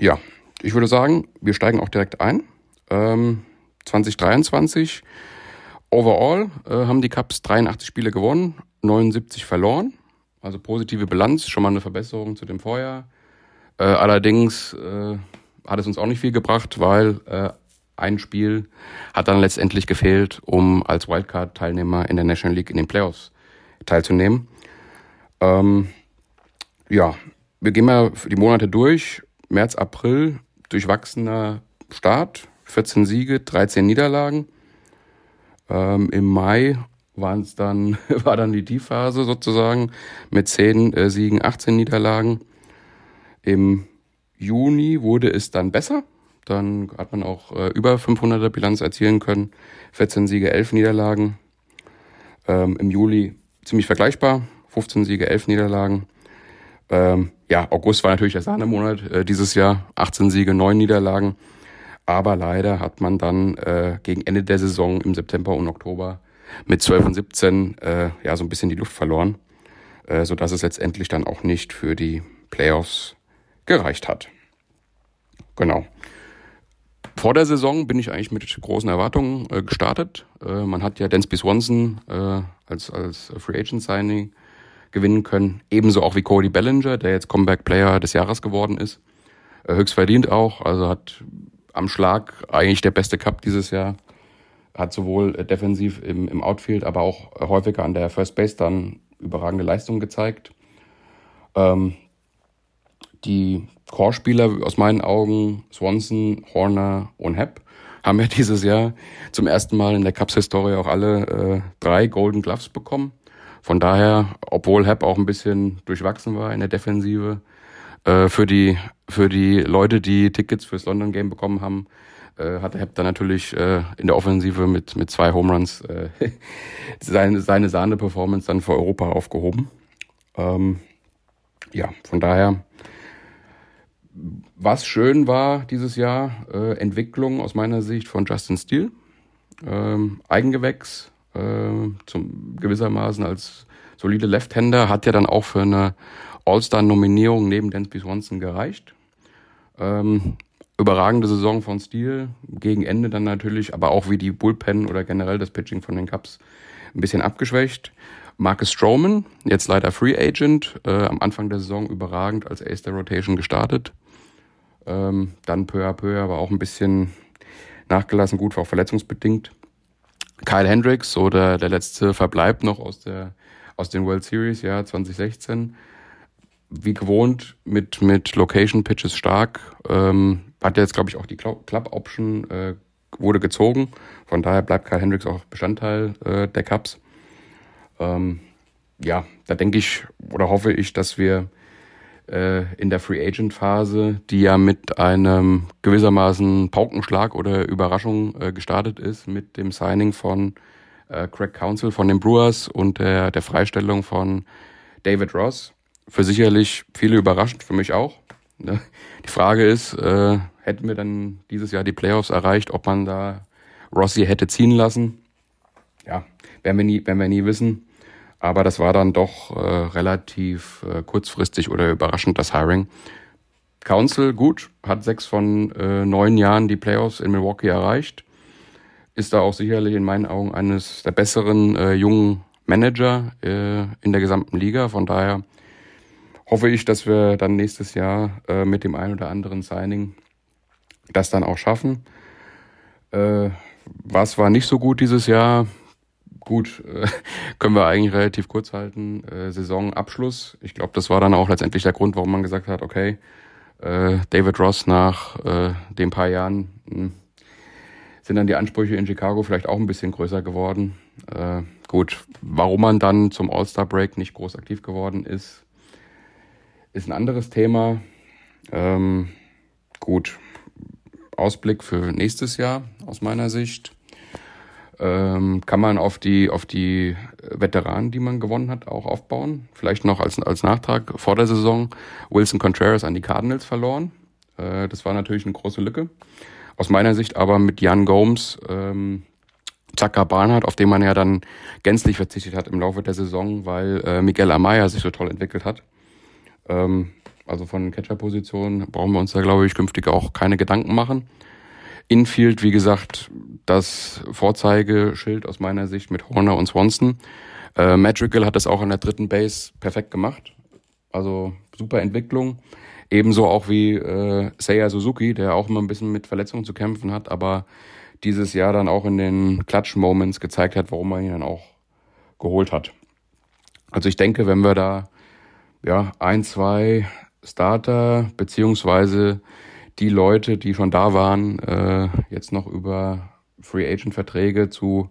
Speaker 4: Ja, ich würde sagen, wir steigen auch direkt ein. Ähm, 2023, overall äh, haben die Cups 83 Spiele gewonnen, 79 verloren. Also positive Bilanz, schon mal eine Verbesserung zu dem Vorjahr. Äh, allerdings äh, hat es uns auch nicht viel gebracht, weil äh, ein Spiel hat dann letztendlich gefehlt, um als Wildcard-Teilnehmer in der National League in den Playoffs teilzunehmen. Ähm, ja, wir gehen mal die Monate durch. März, April, durchwachsener Start, 14 Siege, 13 Niederlagen. Ähm, Im Mai waren dann, [laughs] war dann die Tiefphase sozusagen mit 10 äh, Siegen, 18 Niederlagen. Im Juni wurde es dann besser. Dann hat man auch äh, über 500er Bilanz erzielen können. 14 Siege, 11 Niederlagen. Ähm, Im Juli ziemlich vergleichbar. 15 Siege, 11 Niederlagen. Ähm, ja, August war natürlich der Sahnemonat äh, dieses Jahr. 18 Siege, 9 Niederlagen. Aber leider hat man dann äh, gegen Ende der Saison im September und Oktober mit 12 und 17 äh, ja so ein bisschen die Luft verloren, äh, so dass es letztendlich dann auch nicht für die Playoffs gereicht hat. Genau. Vor der Saison bin ich eigentlich mit großen Erwartungen äh, gestartet. Äh, man hat ja Dansby Swanson äh, als, als Free Agent Signing gewinnen können. Ebenso auch wie Cody Bellinger, der jetzt Comeback Player des Jahres geworden ist. Äh, höchst verdient auch. Also hat am Schlag eigentlich der beste Cup dieses Jahr. Hat sowohl äh, defensiv im, im Outfield, aber auch häufiger an der First Base dann überragende Leistungen gezeigt. Ähm, die Core-Spieler aus meinen Augen, Swanson, Horner und Hepp, haben ja [laughs] dieses Jahr zum ersten Mal in der Cups-Historie auch alle äh, drei Golden Gloves bekommen. Von daher, obwohl Hepp auch ein bisschen durchwachsen war in der Defensive, äh, für die für die Leute, die Tickets fürs London Game bekommen haben, äh, hatte Hepp dann natürlich äh, in der Offensive mit mit zwei Home Runs äh, [laughs] seine seine Sahne-Performance dann für Europa aufgehoben. Ähm, ja, von daher was schön war dieses Jahr, äh, Entwicklung aus meiner Sicht von Justin Steele. Ähm, Eigengewächs, äh, zum gewissermaßen als solide Left-Hander, hat ja dann auch für eine All-Star-Nominierung neben Dansby Swanson gereicht. Ähm, überragende Saison von Steel, gegen Ende dann natürlich, aber auch wie die Bullpen oder generell das Pitching von den Cubs ein bisschen abgeschwächt. Marcus Stroman, jetzt leider Free Agent, äh, am Anfang der Saison überragend als Ace der Rotation gestartet. Ähm, dann peu à peu, aber auch ein bisschen nachgelassen, gut, war auch verletzungsbedingt. Kyle Hendricks, so der, der letzte Verbleib noch aus der aus den World Series, ja, 2016. Wie gewohnt mit, mit Location Pitches stark. Ähm, hat jetzt, glaube ich, auch die Club Option äh, wurde gezogen. Von daher bleibt Kyle Hendricks auch Bestandteil äh, der Cups. Ähm, ja, da denke ich oder hoffe ich, dass wir äh, in der Free Agent Phase, die ja mit einem gewissermaßen Paukenschlag oder Überraschung äh, gestartet ist, mit dem Signing von äh, Craig Council von den Brewers und der, der Freistellung von David Ross. Für sicherlich viele überraschend, für mich auch. Ne? Die Frage ist, hätten wir dann dieses Jahr die Playoffs erreicht, ob man da Rossi hätte ziehen lassen? Ja, werden wir nie, werden wir nie wissen. Aber das war dann doch äh, relativ äh, kurzfristig oder überraschend, das Hiring. Council, gut, hat sechs von äh, neun Jahren die Playoffs in Milwaukee erreicht. Ist da auch sicherlich in meinen Augen eines der besseren äh, jungen Manager äh, in der gesamten Liga. Von daher hoffe ich, dass wir dann nächstes Jahr äh, mit dem ein oder anderen Signing das dann auch schaffen. Äh, was war nicht so gut dieses Jahr? Gut, äh, [laughs] können wir eigentlich relativ kurz halten. Äh, Saisonabschluss. Ich glaube, das war dann auch letztendlich der Grund, warum man gesagt hat, okay, äh, David Ross nach äh, den paar Jahren mh, hm, sind dann die Ansprüche in Chicago vielleicht auch ein bisschen größer geworden. Äh, gut, warum man dann zum All-Star-Break nicht groß aktiv geworden ist, ist ein anderes Thema. Ähm, gut, Ausblick für nächstes Jahr aus meiner Sicht ähm, kann man auf die, auf die Veteranen, die man gewonnen hat, auch aufbauen. Vielleicht noch als, als Nachtrag vor der Saison Wilson Contreras an die Cardinals verloren. Äh, das war natürlich eine große Lücke. Aus meiner Sicht aber mit Jan Gomes, ähm, Zaka Barnard, auf den man ja dann gänzlich verzichtet hat im Laufe der Saison, weil äh, Miguel Amaya sich so toll entwickelt hat. Ähm, also von Catcher-Position brauchen wir uns da, glaube ich, künftig auch keine Gedanken machen. Infield, wie gesagt, das Vorzeigeschild aus meiner Sicht mit Horner und Swanson. Äh, Madrigal hat das auch an der dritten Base perfekt gemacht. Also super Entwicklung. Ebenso auch wie äh, Seiya Suzuki, der auch immer ein bisschen mit Verletzungen zu kämpfen hat, aber dieses Jahr dann auch in den Clutch-Moments gezeigt hat, warum man ihn dann auch geholt hat. Also ich denke, wenn wir da ja ein, zwei Starter beziehungsweise die Leute, die schon da waren, äh, jetzt noch über Free Agent Verträge zu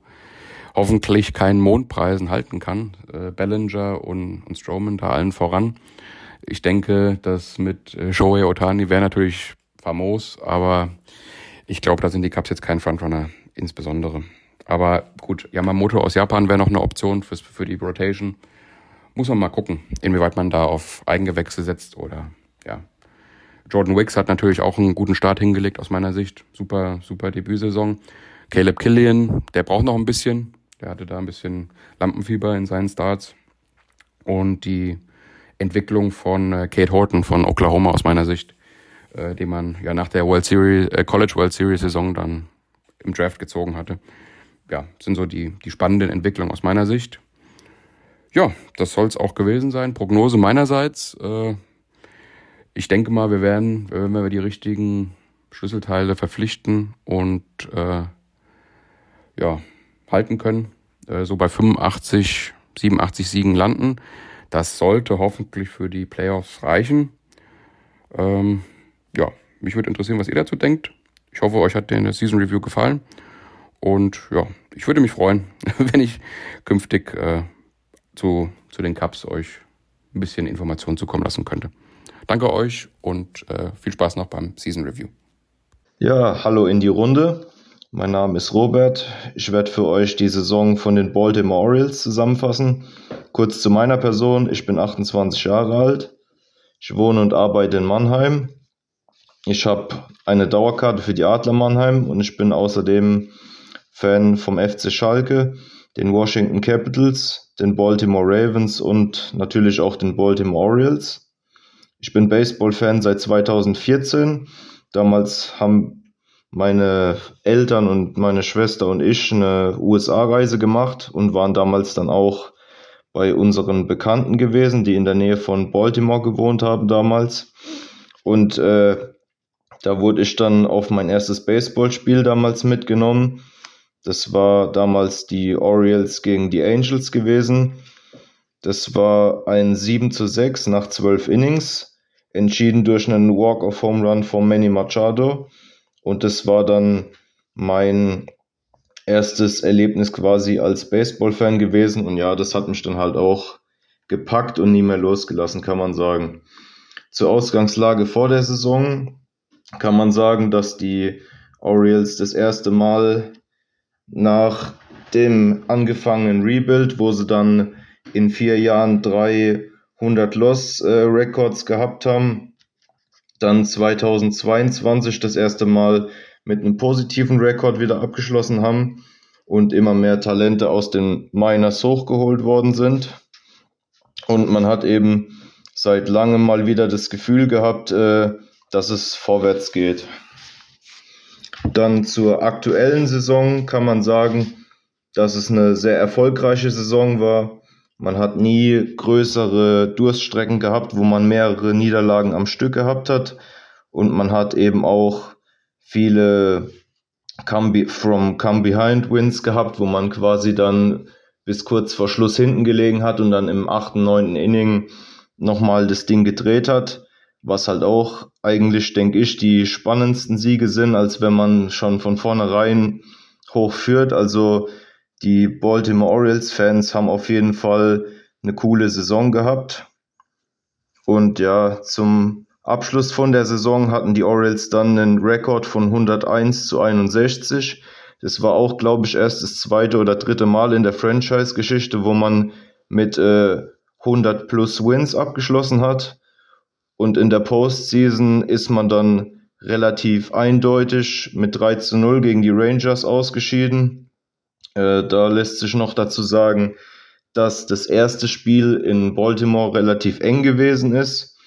Speaker 4: hoffentlich keinen Mondpreisen halten kann. Äh, Bellinger und, und Strowman da allen voran. Ich denke, das mit äh, Shohei Otani wäre natürlich famos, aber ich glaube, da sind die Cups jetzt kein Frontrunner insbesondere. Aber gut, Yamamoto aus Japan wäre noch eine Option fürs, für die Rotation. Muss man mal gucken, inwieweit man da auf Eigengewächse setzt oder ja, Jordan Wicks hat natürlich auch einen guten Start hingelegt aus meiner Sicht. Super, super Debütsaison. Caleb Killian, der braucht noch ein bisschen. Der hatte da ein bisschen Lampenfieber in seinen Starts. Und die Entwicklung von äh, Kate Horton von Oklahoma aus meiner Sicht, äh, den man ja nach der World Series, äh, College World Series Saison dann im Draft gezogen hatte. Ja, sind so die, die spannenden Entwicklungen aus meiner Sicht. Ja, das soll es auch gewesen sein. Prognose meinerseits. Äh, ich denke mal, wir werden, wenn wir die richtigen Schlüsselteile verpflichten und äh, ja, halten können, äh, so bei 85, 87 Siegen landen. Das sollte hoffentlich für die Playoffs reichen. Ähm, ja, mich würde interessieren, was ihr dazu denkt. Ich hoffe, euch hat der Season Review gefallen. Und ja, ich würde mich freuen, [laughs] wenn ich künftig äh, zu, zu den Cups euch ein bisschen Informationen zukommen lassen könnte. Danke euch und äh, viel Spaß noch beim Season Review.
Speaker 5: Ja, hallo in die Runde. Mein Name ist Robert. Ich werde für euch die Saison von den Baltimore Orioles zusammenfassen. Kurz zu meiner Person. Ich bin 28 Jahre alt. Ich wohne und arbeite in Mannheim. Ich habe eine Dauerkarte für die Adler Mannheim und ich bin außerdem Fan vom FC Schalke, den Washington Capitals, den Baltimore Ravens und natürlich auch den Baltimore Orioles. Ich bin Baseball-Fan seit 2014. Damals haben meine Eltern und meine Schwester und ich eine USA-Reise gemacht und waren damals dann auch bei unseren Bekannten gewesen, die in der Nähe von Baltimore gewohnt haben damals. Und äh, da wurde ich dann auf mein erstes Baseballspiel damals mitgenommen. Das war damals die Orioles gegen die Angels gewesen. Das war ein 7 zu 6 nach 12 Innings, entschieden durch einen Walk-of-Home Run von Manny Machado. Und das war dann mein erstes Erlebnis quasi als Baseball-Fan gewesen. Und ja, das hat mich dann halt auch gepackt und nie mehr losgelassen, kann man sagen. Zur Ausgangslage vor der Saison kann man sagen, dass die Orioles das erste Mal nach dem angefangenen Rebuild, wo sie dann in vier Jahren 300 Loss-Records äh, gehabt haben, dann 2022 das erste Mal mit einem positiven Rekord wieder abgeschlossen haben und immer mehr Talente aus den Miners hochgeholt worden sind. Und man hat eben seit langem mal wieder das Gefühl gehabt, äh, dass es vorwärts geht. Dann zur aktuellen Saison kann man sagen, dass es eine sehr erfolgreiche Saison war. Man hat nie größere Durststrecken gehabt, wo man mehrere Niederlagen am Stück gehabt hat. Und man hat eben auch viele come from come behind Wins gehabt, wo man quasi dann bis kurz vor Schluss hinten gelegen hat und dann im achten, neunten Inning nochmal das Ding gedreht hat was halt auch eigentlich, denke ich, die spannendsten Siege sind, als wenn man schon von vornherein hochführt. Also die Baltimore Orioles-Fans haben auf jeden Fall eine coole Saison gehabt. Und ja, zum Abschluss von der Saison hatten die Orioles dann einen Rekord von 101 zu 61. Das war auch, glaube ich, erst das zweite oder dritte Mal in der Franchise-Geschichte, wo man mit äh, 100 plus Wins abgeschlossen hat. Und in der Postseason ist man dann relativ eindeutig mit 3 zu 0 gegen die Rangers ausgeschieden. Äh, da lässt sich noch dazu sagen, dass das erste Spiel in Baltimore relativ eng gewesen ist.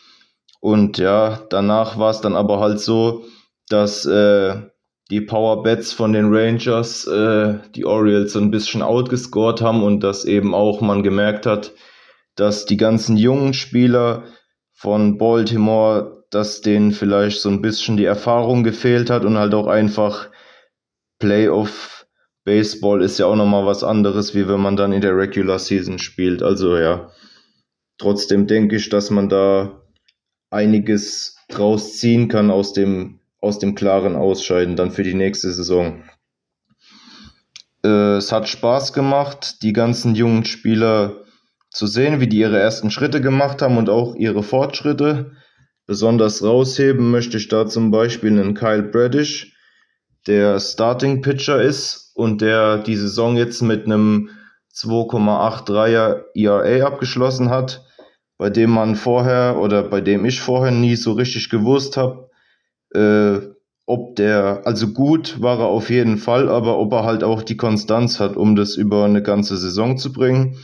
Speaker 5: Und ja, danach war es dann aber halt so, dass äh, die Power Bets von den Rangers äh, die Orioles so ein bisschen outgescored haben und dass eben auch man gemerkt hat, dass die ganzen jungen Spieler von Baltimore, dass denen vielleicht so ein bisschen die Erfahrung gefehlt hat und halt auch einfach Playoff Baseball ist ja auch nochmal was anderes, wie wenn man dann in der Regular Season spielt. Also ja, trotzdem denke ich, dass man da einiges draus ziehen kann aus dem, aus dem klaren Ausscheiden dann für die nächste Saison. Äh, es hat Spaß gemacht, die ganzen jungen Spieler zu sehen, wie die ihre ersten Schritte gemacht haben und auch ihre Fortschritte. Besonders rausheben möchte ich da zum Beispiel einen Kyle Bradish, der Starting Pitcher ist und der die Saison jetzt mit einem 2,83er ERA abgeschlossen hat, bei dem man vorher oder bei dem ich vorher nie so richtig gewusst habe, äh, ob der, also gut war er auf jeden Fall, aber ob er halt auch die Konstanz hat, um das über eine ganze Saison zu bringen.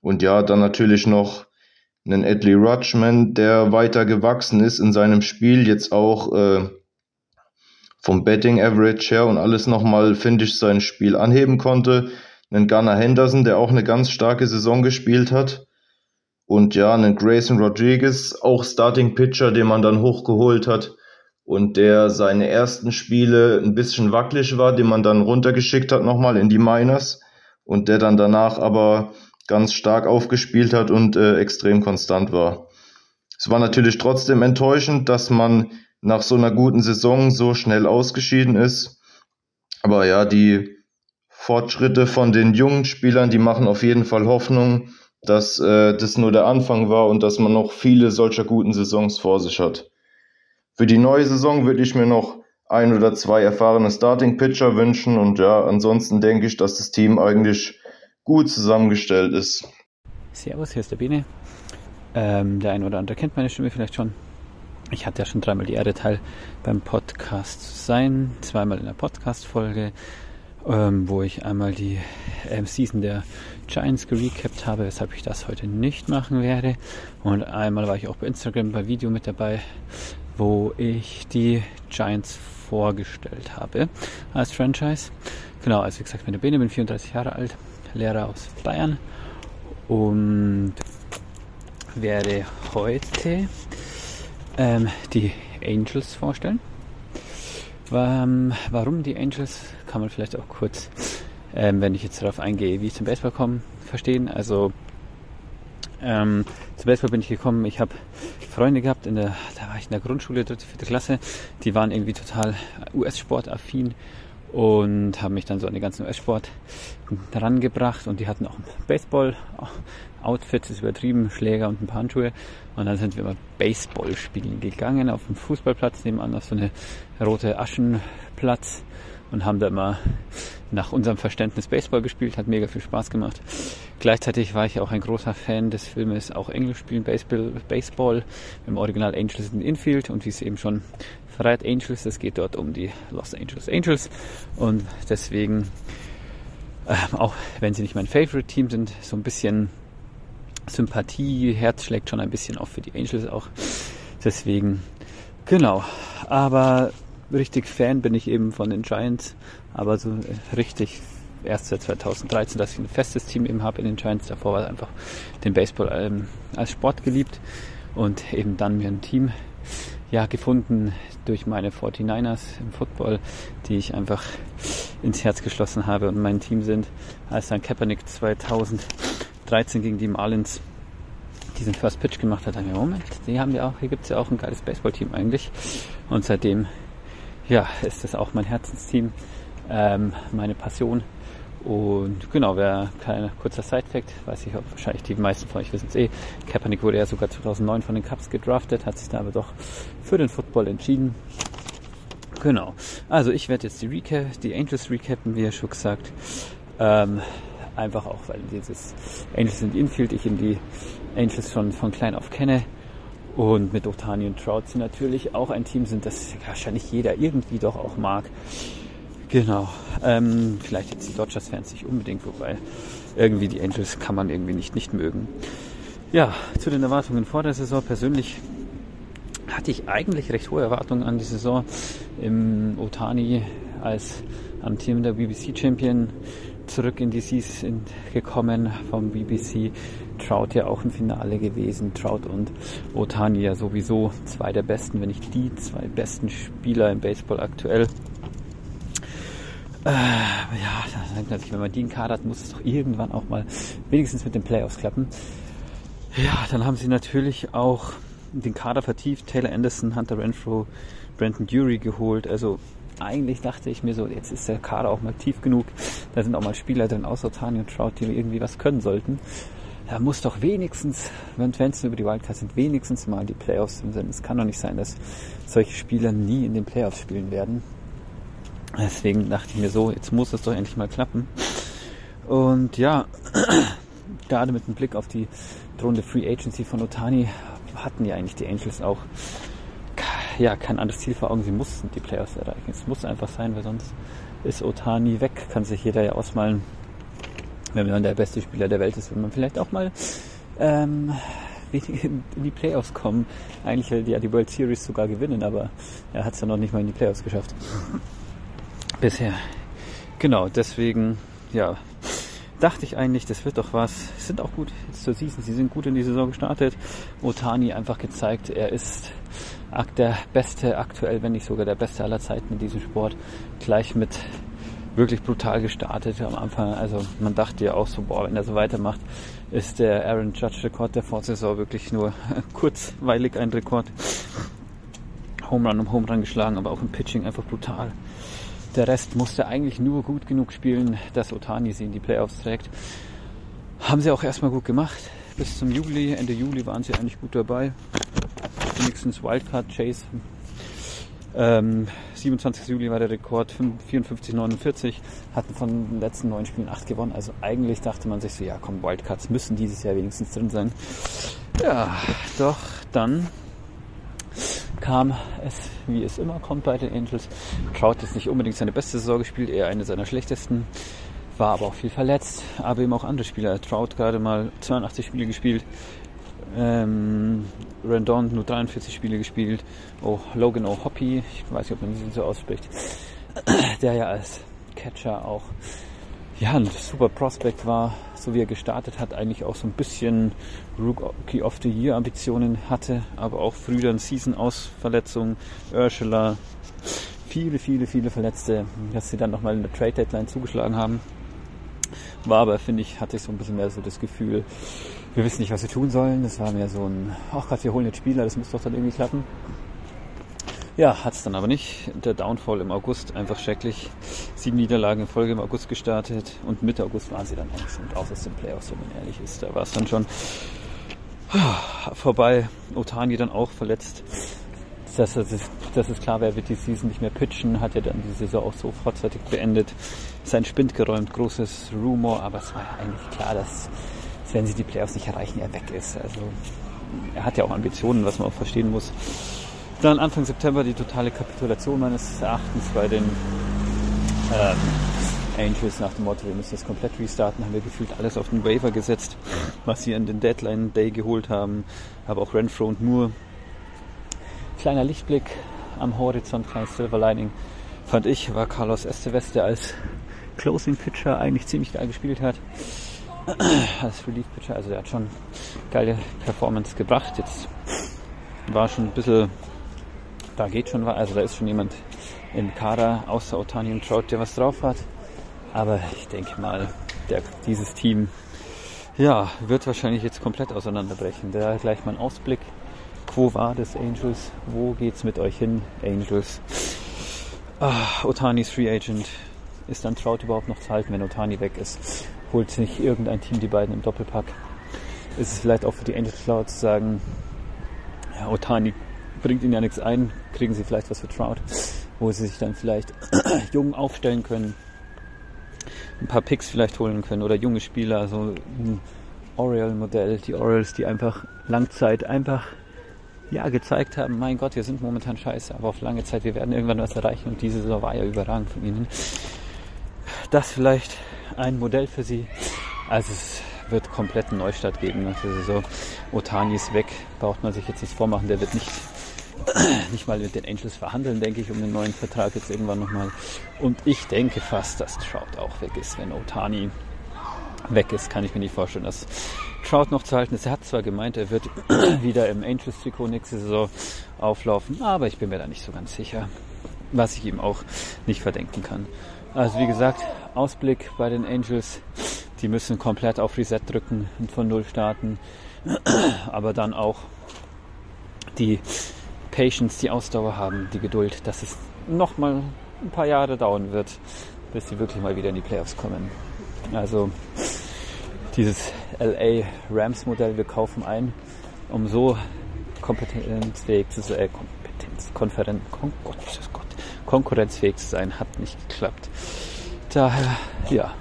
Speaker 5: Und ja, dann natürlich noch einen Edley Rutschman, der weiter gewachsen ist in seinem Spiel, jetzt auch äh, vom Betting Average her und alles nochmal, finde ich, sein Spiel anheben konnte. Einen Gunnar Henderson, der auch eine ganz starke Saison gespielt hat. Und ja, einen Grayson Rodriguez, auch Starting Pitcher, den man dann hochgeholt hat und der seine ersten Spiele ein bisschen wackelig war, den man dann runtergeschickt hat nochmal in die Miners und der dann danach aber ganz stark aufgespielt hat und äh, extrem konstant war. Es war natürlich trotzdem enttäuschend, dass man nach so einer guten Saison so schnell ausgeschieden ist. Aber ja, die Fortschritte von den jungen Spielern, die machen auf jeden Fall Hoffnung, dass äh, das nur der Anfang war und dass man noch viele solcher guten Saisons vor sich hat. Für die neue Saison würde ich mir noch ein oder zwei erfahrene Starting Pitcher wünschen und ja, ansonsten denke ich, dass das Team eigentlich gut zusammengestellt ist.
Speaker 6: Servus, hier ist der Bene. Ähm, der ein oder andere kennt meine Stimme vielleicht schon. Ich hatte ja schon dreimal die Ehre, Teil beim Podcast zu sein, zweimal in der Podcast-Folge. ähm, wo ich einmal die ähm, Season der Giants gerecapt habe, weshalb ich das heute nicht machen werde. Und einmal war ich auch bei Instagram bei Video mit dabei, wo ich die Giants vorgestellt habe als Franchise. Genau, also wie gesagt, ich bin der Bene, bin 34 Jahre alt, Lehrer aus Bayern und werde heute ähm, die Angels vorstellen. Ähm, warum die Angels, kann man vielleicht auch kurz, ähm, wenn ich jetzt darauf eingehe, wie ich zum Baseball komme, verstehen. Also ähm, zum Baseball bin ich gekommen, ich habe Freunde gehabt, in der, da war ich in der Grundschule, dritte, vierte Klasse, die waren irgendwie total US-Sport-affin und haben mich dann so an den ganzen US-Sport herangebracht und die hatten auch ein Baseball-Outfit, ist übertrieben, Schläger und ein paar Handschuhe. Und dann sind wir immer Baseball spielen gegangen auf dem Fußballplatz. Nebenan auf so eine rote Aschenplatz. Und haben da immer nach unserem Verständnis Baseball gespielt, hat mega viel Spaß gemacht. Gleichzeitig war ich auch ein großer Fan des Filmes, auch Englisch spielen Baseball, Baseball im Original Angels in Infield. Und wie es eben schon verrät, Angels, es geht dort um die Los Angeles Angels. Und deswegen, äh, auch wenn sie nicht mein Favorite Team sind, so ein bisschen Sympathie, Herz schlägt schon ein bisschen auf für die Angels auch. Deswegen, genau. Aber richtig Fan bin ich eben von den Giants, aber so richtig erst seit 2013, dass ich ein festes Team eben habe in den Giants. Davor war einfach den Baseball ähm, als Sport geliebt und eben dann mir ein Team ja, gefunden durch meine 49ers im Football, die ich einfach ins Herz geschlossen habe und mein Team sind. Als dann Kaepernick 2013 gegen die Marlins diesen First Pitch gemacht hat, mir, Moment, die haben ja auch, hier gibt's ja auch ein geiles Baseballteam eigentlich. Und seitdem, ja, ist das auch mein Herzensteam, ähm, meine Passion. Und genau, wer kein kurzer Side-Fact, weiß ich, ob wahrscheinlich die meisten von euch wissen es eh. Kaepernick wurde ja sogar 2009 von den Cubs gedraftet, hat sich da aber doch für den Football entschieden. Genau. Also ich werde jetzt die Recap, die Angels recappen, wie er schon gesagt. Ähm, einfach auch, weil dieses Angels in Infield, ich in die Angels schon von klein auf kenne. Und mit Otani und Trout sie natürlich auch ein Team sind, das wahrscheinlich jeder irgendwie doch auch mag. Genau. Ähm, vielleicht jetzt die Dodgers-Fans nicht unbedingt, wobei irgendwie die Angels kann man irgendwie nicht, nicht mögen. Ja, zu den Erwartungen vor der Saison. Persönlich hatte ich eigentlich recht hohe Erwartungen an die Saison. Im Otani als amtierender BBC-Champion zurück in die Season gekommen vom BBC. Trout ja auch im Finale gewesen. Trout und Otani ja sowieso zwei der besten, wenn nicht die zwei besten Spieler im Baseball aktuell. Äh, ja, da denkt man wenn man die in Kader hat, muss es doch irgendwann auch mal wenigstens mit den Playoffs klappen. Ja, dann haben sie natürlich auch den Kader vertieft. Taylor Anderson, Hunter Renfro, Brandon Dury geholt. Also eigentlich dachte ich mir so, jetzt ist der Kader auch mal tief genug. Da sind auch mal Spieler drin, außer Tani und Trout, die irgendwie was können sollten. Da muss doch wenigstens, wenn nur über die Wildcards sind, wenigstens mal die Playoffs drin sind. Es kann doch nicht sein, dass solche Spieler nie in den Playoffs spielen werden. Deswegen dachte ich mir so, jetzt muss es doch endlich mal klappen. Und ja, [clears throat] gerade mit dem Blick auf die drohende Free Agency von Otani hatten ja eigentlich die Angels auch ja, kein anderes Ziel vor Augen. Sie mussten die Playoffs erreichen. Es muss einfach sein, weil sonst ist Otani weg. Kann sich jeder ja ausmalen, wenn man der beste Spieler der Welt ist, wenn man vielleicht auch mal ähm, [laughs] in die Playoffs kommen. Eigentlich will ja die World Series sogar gewinnen, aber er hat es ja noch nicht mal in die Playoffs geschafft. [sniffs] Bisher. Genau, deswegen, ja, dachte ich eigentlich, das wird doch was. Sind auch gut jetzt zur Season. Sie sind gut in die Saison gestartet. Otani einfach gezeigt, er ist der beste aktuell, wenn nicht sogar der beste aller Zeiten in diesem Sport. Gleich mit wirklich brutal gestartet am Anfang. Also man dachte ja auch so, boah, wenn er so weitermacht, ist der Aaron Judge Rekord der Vorsaison wirklich nur [laughs] kurzweilig ein Rekord. Home Run um Home Run geschlagen, aber auch im Pitching einfach brutal. Der Rest musste eigentlich nur gut genug spielen, dass Otani sie in die Playoffs trägt. Haben sie auch erstmal gut gemacht. Bis zum Juli, Ende Juli waren sie eigentlich gut dabei. Wenigstens Wildcard Chase. Ähm, 27. Juli war der Rekord 54-49. Hatten von den letzten neun Spielen acht gewonnen. Also eigentlich dachte man sich so, ja komm, Wildcards müssen dieses Jahr wenigstens drin sein. Ja, doch dann kam es, wie es immer kommt bei den Angels. Trout ist nicht unbedingt seine beste Saison gespielt, eher eine seiner schlechtesten. War aber auch viel verletzt, aber eben auch andere Spieler. Trout gerade mal 82 Spiele gespielt. Ähm, Rendon nur 43 Spiele gespielt. Oh, Logan O'Hoppy, ich weiß nicht, ob man ihn so ausspricht, [clears throat] der ja als Catcher auch ja, ein super Prospect war, so wie er gestartet hat, eigentlich auch so ein bisschen Rookie of the Year Ambitionen hatte, aber auch früh dann Season aus Verletzungen, Ursula, viele, viele, viele Verletzte, dass sie dann nochmal in der Trade Deadline zugeschlagen haben. War aber, finde ich, hatte ich so ein bisschen mehr so das Gefühl, wir wissen nicht, was wir tun sollen. Das war mehr so ein, ach Gott, wir holen jetzt Spieler, das muss doch dann irgendwie klappen. Ja, hat es dann aber nicht. Der Downfall im August, einfach schrecklich. Sieben Niederlagen in Folge im August gestartet und Mitte August waren sie dann eigentlich schon raus aus den Playoffs, wenn man ehrlich ist. Da war es dann schon vorbei. Otani dann auch verletzt. Dass, dass, dass es klar wäre, wird die Season nicht mehr pitchen, hat er dann die Saison auch so vorzeitig beendet. Sein Spind geräumt, großes Rumor, aber es war ja eigentlich klar, dass wenn sie die Playoffs nicht erreichen, er weg ist. Also er hat ja auch Ambitionen, was man auch verstehen muss. Dann Anfang September die totale Kapitulation meines Erachtens bei den ähm, Angels nach dem Motto, wir müssen das komplett restarten, haben wir gefühlt alles auf den Waiver gesetzt, was sie an den Deadline Day geholt haben. Aber auch Renfro und Moore. Kleiner Lichtblick am Horizont, kleines Silver Lining, fand ich, war Carlos Estevez, der als Closing Pitcher eigentlich ziemlich geil gespielt hat. Als Relief Pitcher, also der hat schon geile Performance gebracht. Jetzt war schon ein bisschen da geht schon was. Also da ist schon jemand im Kader außer Otani und Trout, der was drauf hat. Aber ich denke mal, der, dieses Team ja, wird wahrscheinlich jetzt komplett auseinanderbrechen. Da gleich mal ein Ausblick. Wo war das Angels? Wo geht's mit euch hin, Angels? Ah, Otanis Free Agent. Ist dann Trout überhaupt noch zu halten, wenn Otani weg ist? Holt sich irgendein Team die beiden im Doppelpack? Ist es vielleicht auch für die Angels schlau zu sagen, ja, Otani bringt ihnen ja nichts ein, kriegen sie vielleicht was für Trout, wo sie sich dann vielleicht [clears throat] jung aufstellen können, ein paar Picks vielleicht holen können oder junge Spieler, also ein Oriole-Modell, die Orioles, die einfach Langzeit einfach ja, gezeigt haben, mein Gott, wir sind momentan scheiße, aber auf lange Zeit, wir werden irgendwann was erreichen und diese Saison war ja überragend von ihnen. Das vielleicht ein Modell für sie. Also es wird komplett einen Neustart geben der Saison. Otani ist weg, braucht man sich jetzt nichts vormachen, der wird nicht [clears throat] nicht mal mit den Angels verhandeln, denke ich, um den neuen Vertrag jetzt irgendwann nochmal. Und ich denke fast, dass Trout auch weg ist. Wenn Otani weg ist, kann ich mir nicht vorstellen, dass Trout noch zu halten ist. Er hat zwar gemeint, er wird [clears throat] wieder im Angels-Trikot nächste Saison auflaufen, aber ich bin mir da nicht so ganz sicher, was ich ihm auch nicht verdenken kann. Also wie gesagt, Ausblick bei den Angels, die müssen komplett auf Reset drücken und von Null starten, [clears throat] aber dann auch die Patience, die Ausdauer haben, die Geduld, dass es noch mal ein paar Jahre dauern wird, bis sie wirklich mal wieder in die Playoffs kommen. Also dieses LA Rams Modell, wir kaufen ein, um so kompetenzfähig zu sein, äh, Kompetenz, Konferenz, Kon Gott, Gott, konkurrenzfähig zu sein, hat nicht geklappt. Daher, ja,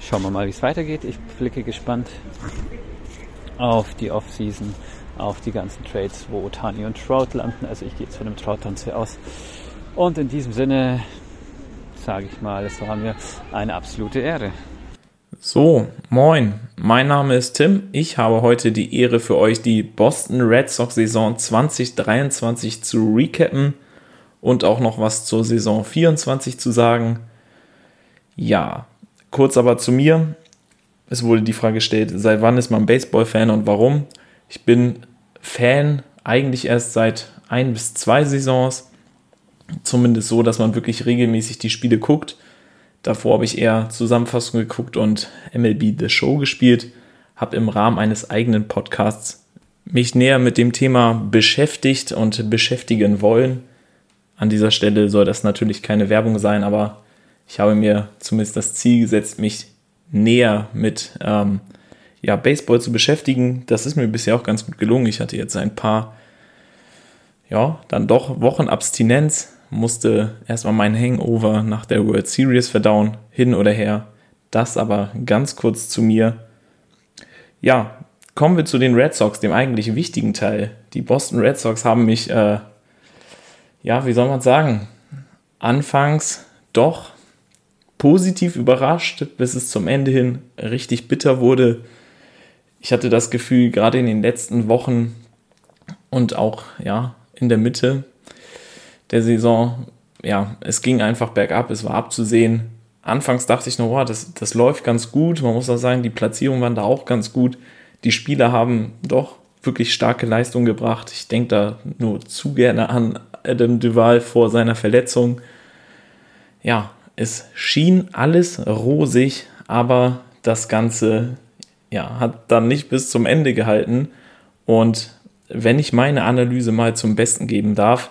Speaker 6: schauen wir mal, wie es weitergeht. Ich blicke gespannt auf die Offseason auf die ganzen Trades, wo Otani und Trout landen. Also ich gehe jetzt von dem Trout-Transfer aus. Und in diesem Sinne sage ich mal, es war mir eine absolute Ehre.
Speaker 7: So, moin, mein Name ist Tim. Ich habe heute die Ehre für euch, die Boston Red Sox Saison 2023 zu recappen und auch noch was zur Saison 24 zu sagen. Ja, kurz aber zu mir. Es wurde die Frage gestellt, seit wann ist man Baseball-Fan und warum? Ich bin Fan eigentlich erst seit ein bis zwei Saisons. Zumindest so, dass man wirklich regelmäßig die Spiele guckt. Davor habe ich eher Zusammenfassungen geguckt und MLB The Show gespielt. Habe im Rahmen eines eigenen Podcasts mich näher mit dem Thema beschäftigt und beschäftigen wollen. An dieser Stelle soll das natürlich keine Werbung sein, aber ich habe mir zumindest das Ziel gesetzt, mich näher mit ähm, ja, Baseball zu beschäftigen. Das ist mir bisher auch ganz gut gelungen. Ich hatte jetzt ein paar, ja, dann doch Wochen Abstinenz, musste erstmal meinen Hangover nach der World Series verdauen, hin oder her. Das aber ganz kurz zu mir. Ja, kommen wir zu den Red Sox, dem eigentlich wichtigen Teil. Die Boston Red Sox haben mich, äh, ja, wie soll man sagen, anfangs doch positiv überrascht, bis es zum Ende hin richtig bitter wurde. Ich hatte das Gefühl, gerade in den letzten Wochen und auch ja in der Mitte der Saison, ja, es ging einfach bergab, es war abzusehen. Anfangs dachte ich noch, oh, das, das läuft ganz gut. Man muss auch sagen, die Platzierungen waren da auch ganz gut. Die Spieler haben doch wirklich starke Leistung gebracht. Ich denke da nur zu gerne an Adam Duval vor seiner Verletzung. Ja, es schien alles rosig, aber das Ganze ja, hat dann nicht bis zum Ende gehalten. Und wenn ich meine Analyse mal zum Besten geben darf,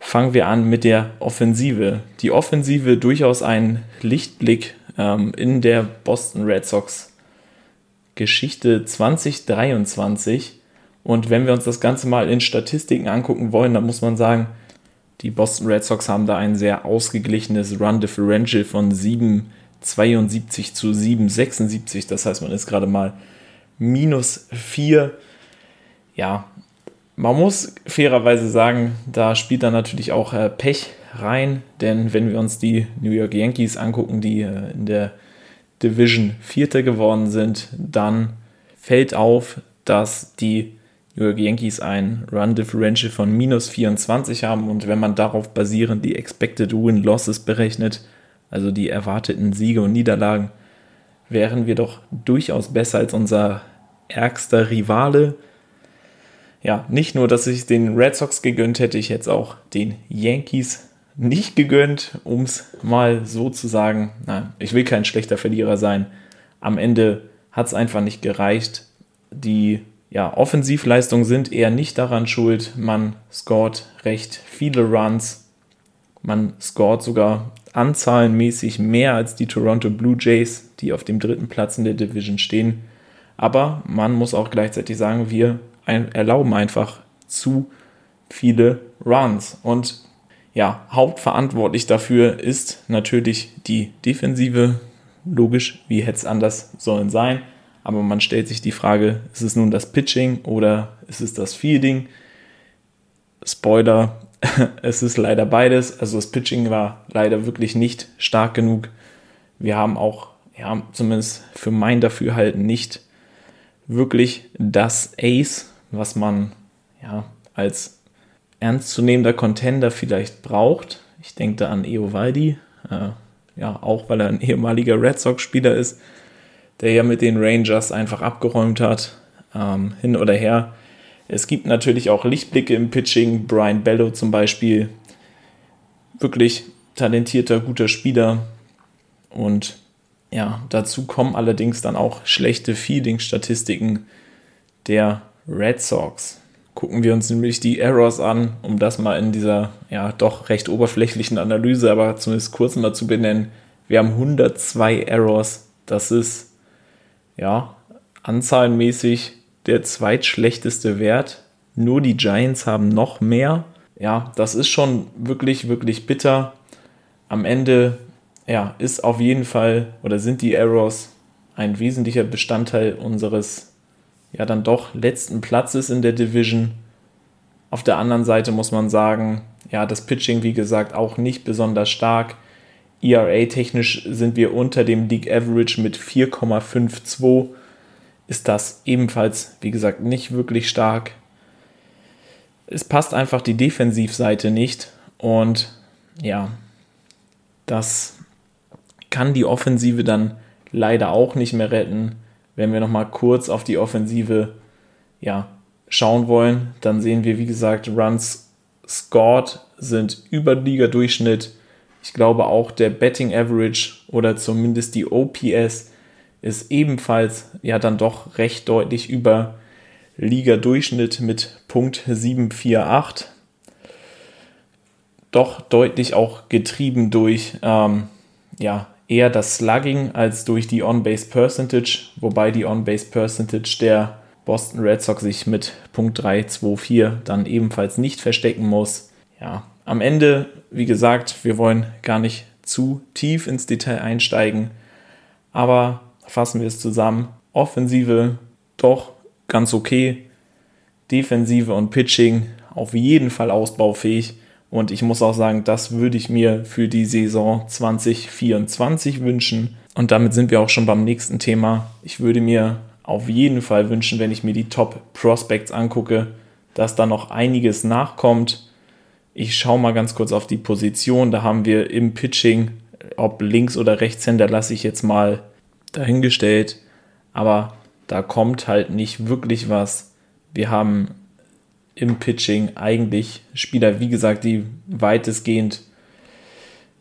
Speaker 7: fangen wir an mit der Offensive. Die Offensive durchaus ein Lichtblick ähm, in der Boston Red Sox Geschichte 2023. Und wenn wir uns das Ganze mal in Statistiken angucken wollen, dann muss man sagen, die Boston Red Sox haben da ein sehr ausgeglichenes Run Differential von 7,72 zu 7,76. Das heißt, man ist gerade mal minus 4. Ja, man muss fairerweise sagen, da spielt dann natürlich auch äh, Pech rein, denn wenn wir uns die New York Yankees angucken, die äh, in der Division Vierter geworden sind, dann fällt auf, dass die Yankees ein Run Differential von minus 24 haben und wenn man darauf basierend die Expected Win Losses berechnet, also die erwarteten Siege und Niederlagen, wären wir doch durchaus besser als unser ärgster Rivale. Ja, nicht nur, dass ich den Red Sox gegönnt hätte, ich jetzt auch den Yankees nicht gegönnt, um es mal so zu sagen. Nein, ich will kein schlechter Verlierer sein. Am Ende hat es einfach nicht gereicht. Die ja, Offensivleistungen sind eher nicht daran schuld. Man scored recht viele Runs. Man scored sogar anzahlenmäßig mehr als die Toronto Blue Jays, die auf dem dritten Platz in der Division stehen. Aber man muss auch gleichzeitig sagen, wir erlauben einfach zu viele Runs. Und ja, hauptverantwortlich dafür ist natürlich die Defensive. Logisch, wie hätte es anders sollen sein? Aber man stellt sich die Frage, ist es nun das Pitching oder ist es das Fielding? Spoiler, [laughs] es ist leider beides. Also das Pitching war leider wirklich nicht stark genug. Wir haben auch, ja, zumindest für mein Dafürhalten nicht wirklich das Ace, was man ja als ernstzunehmender Contender vielleicht braucht. Ich denke da an Eovaldi, äh, ja, auch weil er ein ehemaliger Red Sox-Spieler ist der ja mit den Rangers einfach abgeräumt hat, ähm, hin oder her. Es gibt natürlich auch Lichtblicke im Pitching, Brian Bello zum Beispiel, wirklich talentierter, guter Spieler. Und ja, dazu kommen allerdings dann auch schlechte Fielding-Statistiken der Red Sox. Gucken wir uns nämlich die Errors an, um das mal in dieser ja doch recht oberflächlichen Analyse, aber zumindest kurz mal zu benennen. Wir haben 102 Errors. Das ist ja, anzahlenmäßig der zweitschlechteste Wert. Nur die Giants haben noch mehr. Ja, das ist schon wirklich, wirklich bitter. Am Ende ja, ist auf jeden Fall oder sind die Errors ein wesentlicher Bestandteil unseres ja dann doch letzten Platzes in der Division. Auf der anderen Seite muss man sagen, ja, das Pitching, wie gesagt, auch nicht besonders stark. ERA-technisch sind wir unter dem League Average mit 4,52. Ist das ebenfalls, wie gesagt, nicht wirklich stark. Es passt einfach die Defensivseite nicht und ja, das kann die Offensive dann leider auch nicht mehr retten. Wenn wir nochmal kurz auf die Offensive ja, schauen wollen, dann sehen wir, wie gesagt, Runs scored sind über Liga-Durchschnitt ich glaube auch der Betting Average oder zumindest die OPS ist ebenfalls ja dann doch recht deutlich über Liga-Durchschnitt mit Punkt 748. Doch deutlich auch getrieben durch ähm, ja, eher das Slugging als durch die On-Base Percentage, wobei die On-Base Percentage der Boston Red Sox sich mit Punkt 324 dann ebenfalls nicht verstecken muss. Ja, am Ende, wie gesagt, wir wollen gar nicht zu tief ins Detail einsteigen, aber fassen wir es zusammen. Offensive doch ganz okay. Defensive und Pitching auf jeden Fall ausbaufähig. Und ich muss auch sagen, das würde ich mir für die Saison 2024 wünschen. Und damit sind wir auch schon beim nächsten Thema. Ich würde mir auf jeden Fall wünschen, wenn ich mir die Top Prospects angucke, dass da noch einiges nachkommt. Ich schaue mal ganz kurz auf die Position. Da haben wir im Pitching, ob links oder rechtshänder, lasse ich jetzt mal dahingestellt. Aber da kommt halt nicht wirklich was. Wir haben im Pitching eigentlich Spieler, wie gesagt, die weitestgehend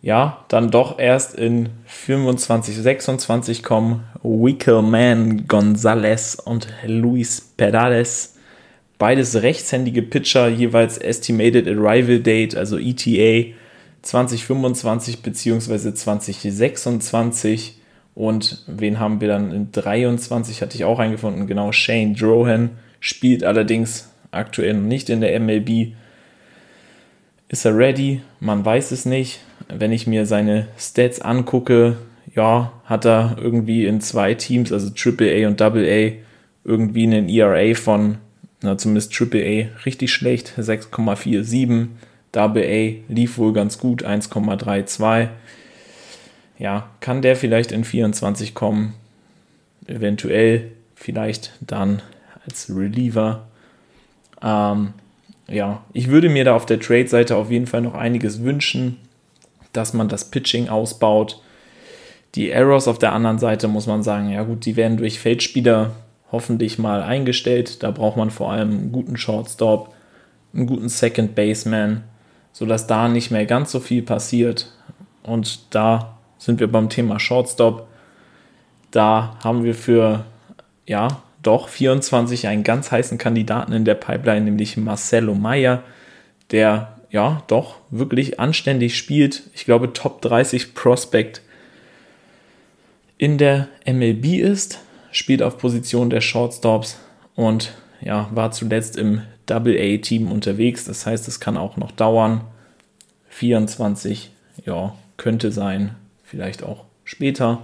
Speaker 7: ja, dann doch erst in 25, 26 kommen Wickelman Gonzalez und Luis Perales. Beides rechtshändige Pitcher, jeweils Estimated Arrival Date, also ETA 2025 bzw. 2026. Und wen haben wir dann in 23? Hatte ich auch eingefunden, genau, Shane Drohan spielt allerdings aktuell noch nicht in der MLB. Ist er ready? Man weiß es nicht. Wenn ich mir seine Stats angucke, ja, hat er irgendwie in zwei Teams, also AAA und AA, irgendwie einen ERA von, na zumindest AAA, richtig schlecht, 6,47. AA lief wohl ganz gut, 1,32. Ja, kann der vielleicht in 24 kommen? Eventuell, vielleicht dann als Reliever. Ähm, ja, ich würde mir da auf der Trade-Seite auf jeden Fall noch einiges wünschen, dass man das Pitching ausbaut. Die Errors auf der anderen Seite muss man sagen, ja gut, die werden durch Feldspieler hoffentlich mal eingestellt. Da braucht man vor allem einen guten Shortstop, einen guten Second Baseman, sodass da nicht mehr ganz so viel passiert. Und da sind wir beim Thema Shortstop. Da haben wir für ja, doch 24 einen ganz heißen Kandidaten in der Pipeline, nämlich Marcelo Meyer, der ja doch wirklich anständig spielt. Ich glaube, Top 30 Prospect in der MLB ist, spielt auf Position der Shortstops und ja, war zuletzt im Double-A-Team unterwegs. Das heißt, es kann auch noch dauern. 24, ja, könnte sein, vielleicht auch später.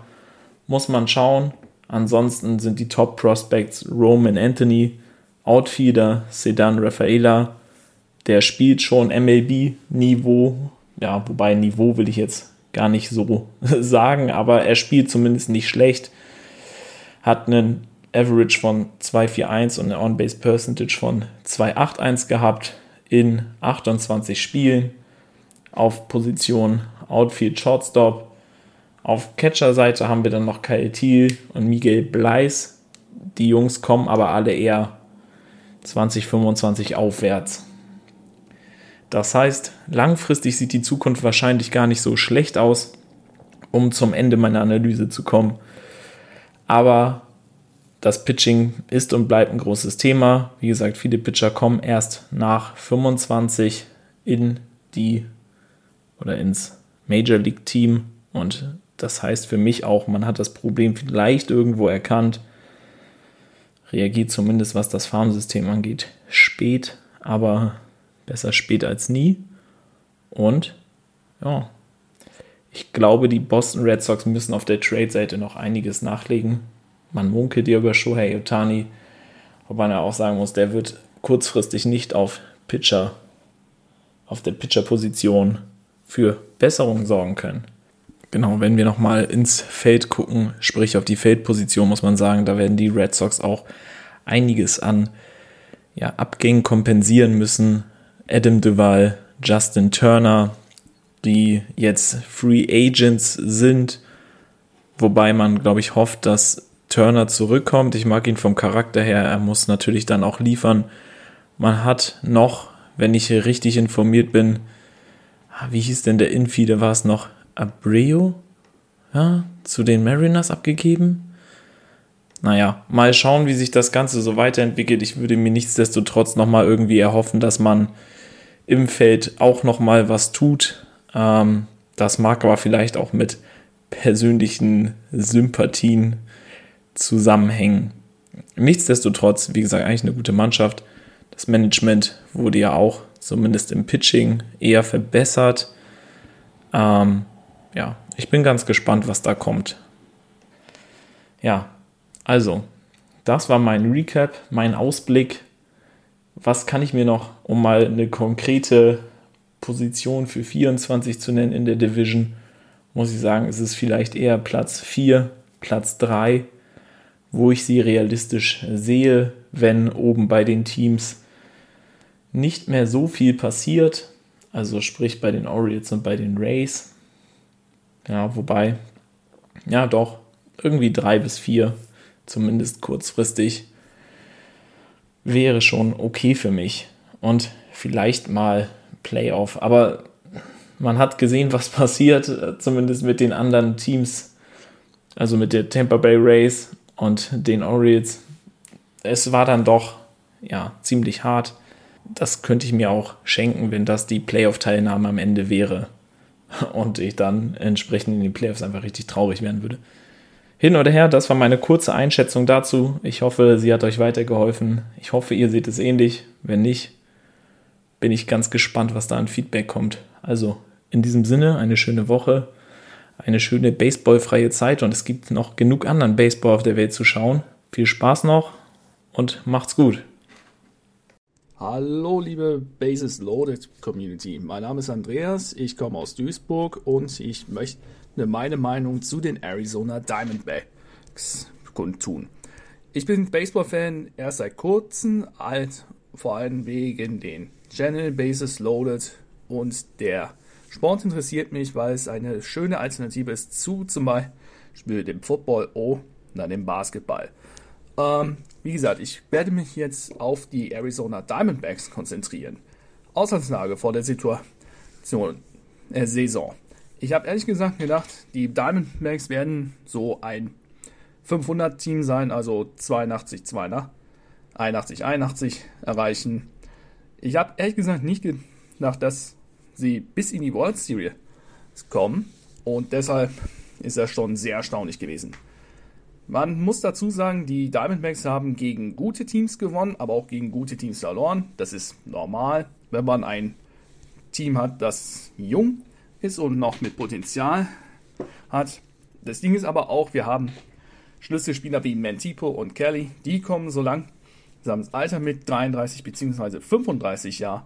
Speaker 7: Muss man schauen. Ansonsten sind die Top Prospects Roman Anthony, Outfielder Sedan Rafaela, der spielt schon MLB-Niveau. Ja, wobei Niveau will ich jetzt gar nicht so [laughs] sagen, aber er spielt zumindest nicht schlecht. Hat einen Average von 2,41 und eine On-Base Percentage von 2,81 gehabt in 28 Spielen auf Position Outfield Shortstop. Auf Catcher-Seite haben wir dann noch Kyle Thiel und Miguel Bleis. Die Jungs kommen aber alle eher 2025 aufwärts. Das heißt, langfristig sieht die Zukunft wahrscheinlich gar nicht so schlecht aus, um zum Ende meiner Analyse zu kommen. Aber das Pitching ist und bleibt ein großes Thema. Wie gesagt, viele Pitcher kommen erst nach 25 in die oder ins Major League Team und das heißt für mich auch, man hat das Problem vielleicht irgendwo erkannt, reagiert zumindest was das Farmsystem angeht spät, aber besser spät als nie. Und ja, ich glaube, die Boston Red Sox müssen auf der Trade-Seite noch einiges nachlegen. Man munkelt ja über Shohei Otani, wobei man auch sagen muss, der wird kurzfristig nicht auf Pitcher, auf der Pitcher-Position für Besserung sorgen können. Genau, wenn wir nochmal ins Feld gucken, sprich auf die Feldposition, muss man sagen, da werden die Red Sox auch einiges an ja, Abgängen kompensieren müssen. Adam Duval, Justin Turner, die jetzt Free Agents sind, wobei man, glaube ich, hofft, dass Turner zurückkommt. Ich mag ihn vom Charakter her, er muss natürlich dann auch liefern. Man hat noch, wenn ich richtig informiert bin, ah, wie hieß denn der Infielder, war es noch Abreu ja, zu den Mariners abgegeben. Naja, mal schauen, wie sich das Ganze so weiterentwickelt. Ich würde mir nichtsdestotrotz nochmal irgendwie erhoffen, dass man im Feld auch nochmal was tut. Ähm, das mag aber vielleicht auch mit persönlichen Sympathien zusammenhängen. Nichtsdestotrotz, wie gesagt, eigentlich eine gute Mannschaft. Das Management wurde ja auch zumindest im Pitching eher verbessert. Ähm, ja, ich bin ganz gespannt, was da kommt. Ja, also das war mein Recap, mein Ausblick. Was kann ich mir noch, um mal eine konkrete Position für 24 zu nennen in der Division, muss ich sagen, es ist vielleicht eher Platz 4, Platz 3, wo ich sie realistisch sehe, wenn oben bei den Teams nicht mehr so viel passiert, also sprich bei den Orioles und bei den Rays. Ja, wobei, ja doch, irgendwie drei bis vier, zumindest kurzfristig, wäre schon okay für mich. Und vielleicht mal Playoff. Aber man hat gesehen, was passiert, zumindest mit den anderen Teams, also mit der Tampa Bay Rays und den Orioles. Es war dann doch ja ziemlich hart. Das könnte ich mir auch schenken, wenn das die Playoff-Teilnahme am Ende wäre [laughs] und ich dann entsprechend in den Playoffs einfach richtig traurig werden würde. Hin oder her, das war meine kurze Einschätzung dazu. Ich hoffe, sie hat euch weitergeholfen. Ich hoffe, ihr seht es ähnlich. Wenn nicht, bin ich ganz gespannt, was da an Feedback kommt. Also in diesem Sinne, eine schöne Woche, eine schöne baseballfreie Zeit und es gibt noch genug anderen Baseball auf der Welt zu schauen. Viel Spaß noch und macht's gut.
Speaker 8: Hallo, liebe Bases Loaded Community. Mein Name ist Andreas, ich komme aus Duisburg und ich möchte meine Meinung zu den Arizona Diamondbacks kundtun. Ich bin Baseball-Fan erst seit kurzem, alt, vor allem wegen den Channel Bases Loaded und der Sport interessiert mich, weil es eine schöne Alternative ist zu zum Beispiel dem Football oder dem Basketball. Ähm, wie gesagt, ich werde mich jetzt auf die Arizona Diamondbacks konzentrieren. Ausgangslage vor der Situation, äh, Saison. Ich habe ehrlich gesagt gedacht, die Diamondbacks werden so ein 500-Team sein, also 82, 2, 81, 81 erreichen. Ich habe ehrlich gesagt nicht gedacht, dass sie bis in die World Series kommen und deshalb ist das schon sehr erstaunlich gewesen. Man muss dazu sagen, die Diamondbacks haben gegen gute Teams gewonnen, aber auch gegen gute Teams verloren. Das ist normal, wenn man ein Team hat, das jung ist und noch mit Potenzial hat. Das Ding ist aber auch, wir haben Schlüsselspieler wie Mentipo und Kelly, die kommen so lang ins Alter mit 33 bzw. 35 Jahren.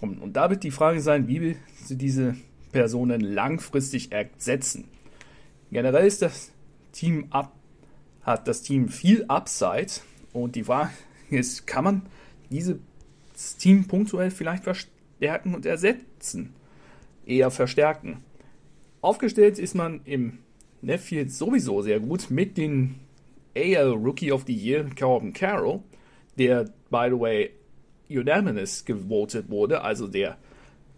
Speaker 8: Und da wird die Frage sein, wie will sie diese Personen langfristig ersetzen. Generell ist das Team ab, hat das Team viel Upside und die Frage ist, kann man dieses Team punktuell vielleicht verstärken und ersetzen? Eher verstärken. Aufgestellt ist man im Netfield sowieso sehr gut mit den AL Rookie of the Year Corbin Carroll, der, by the way, unanimous gewotet wurde, also der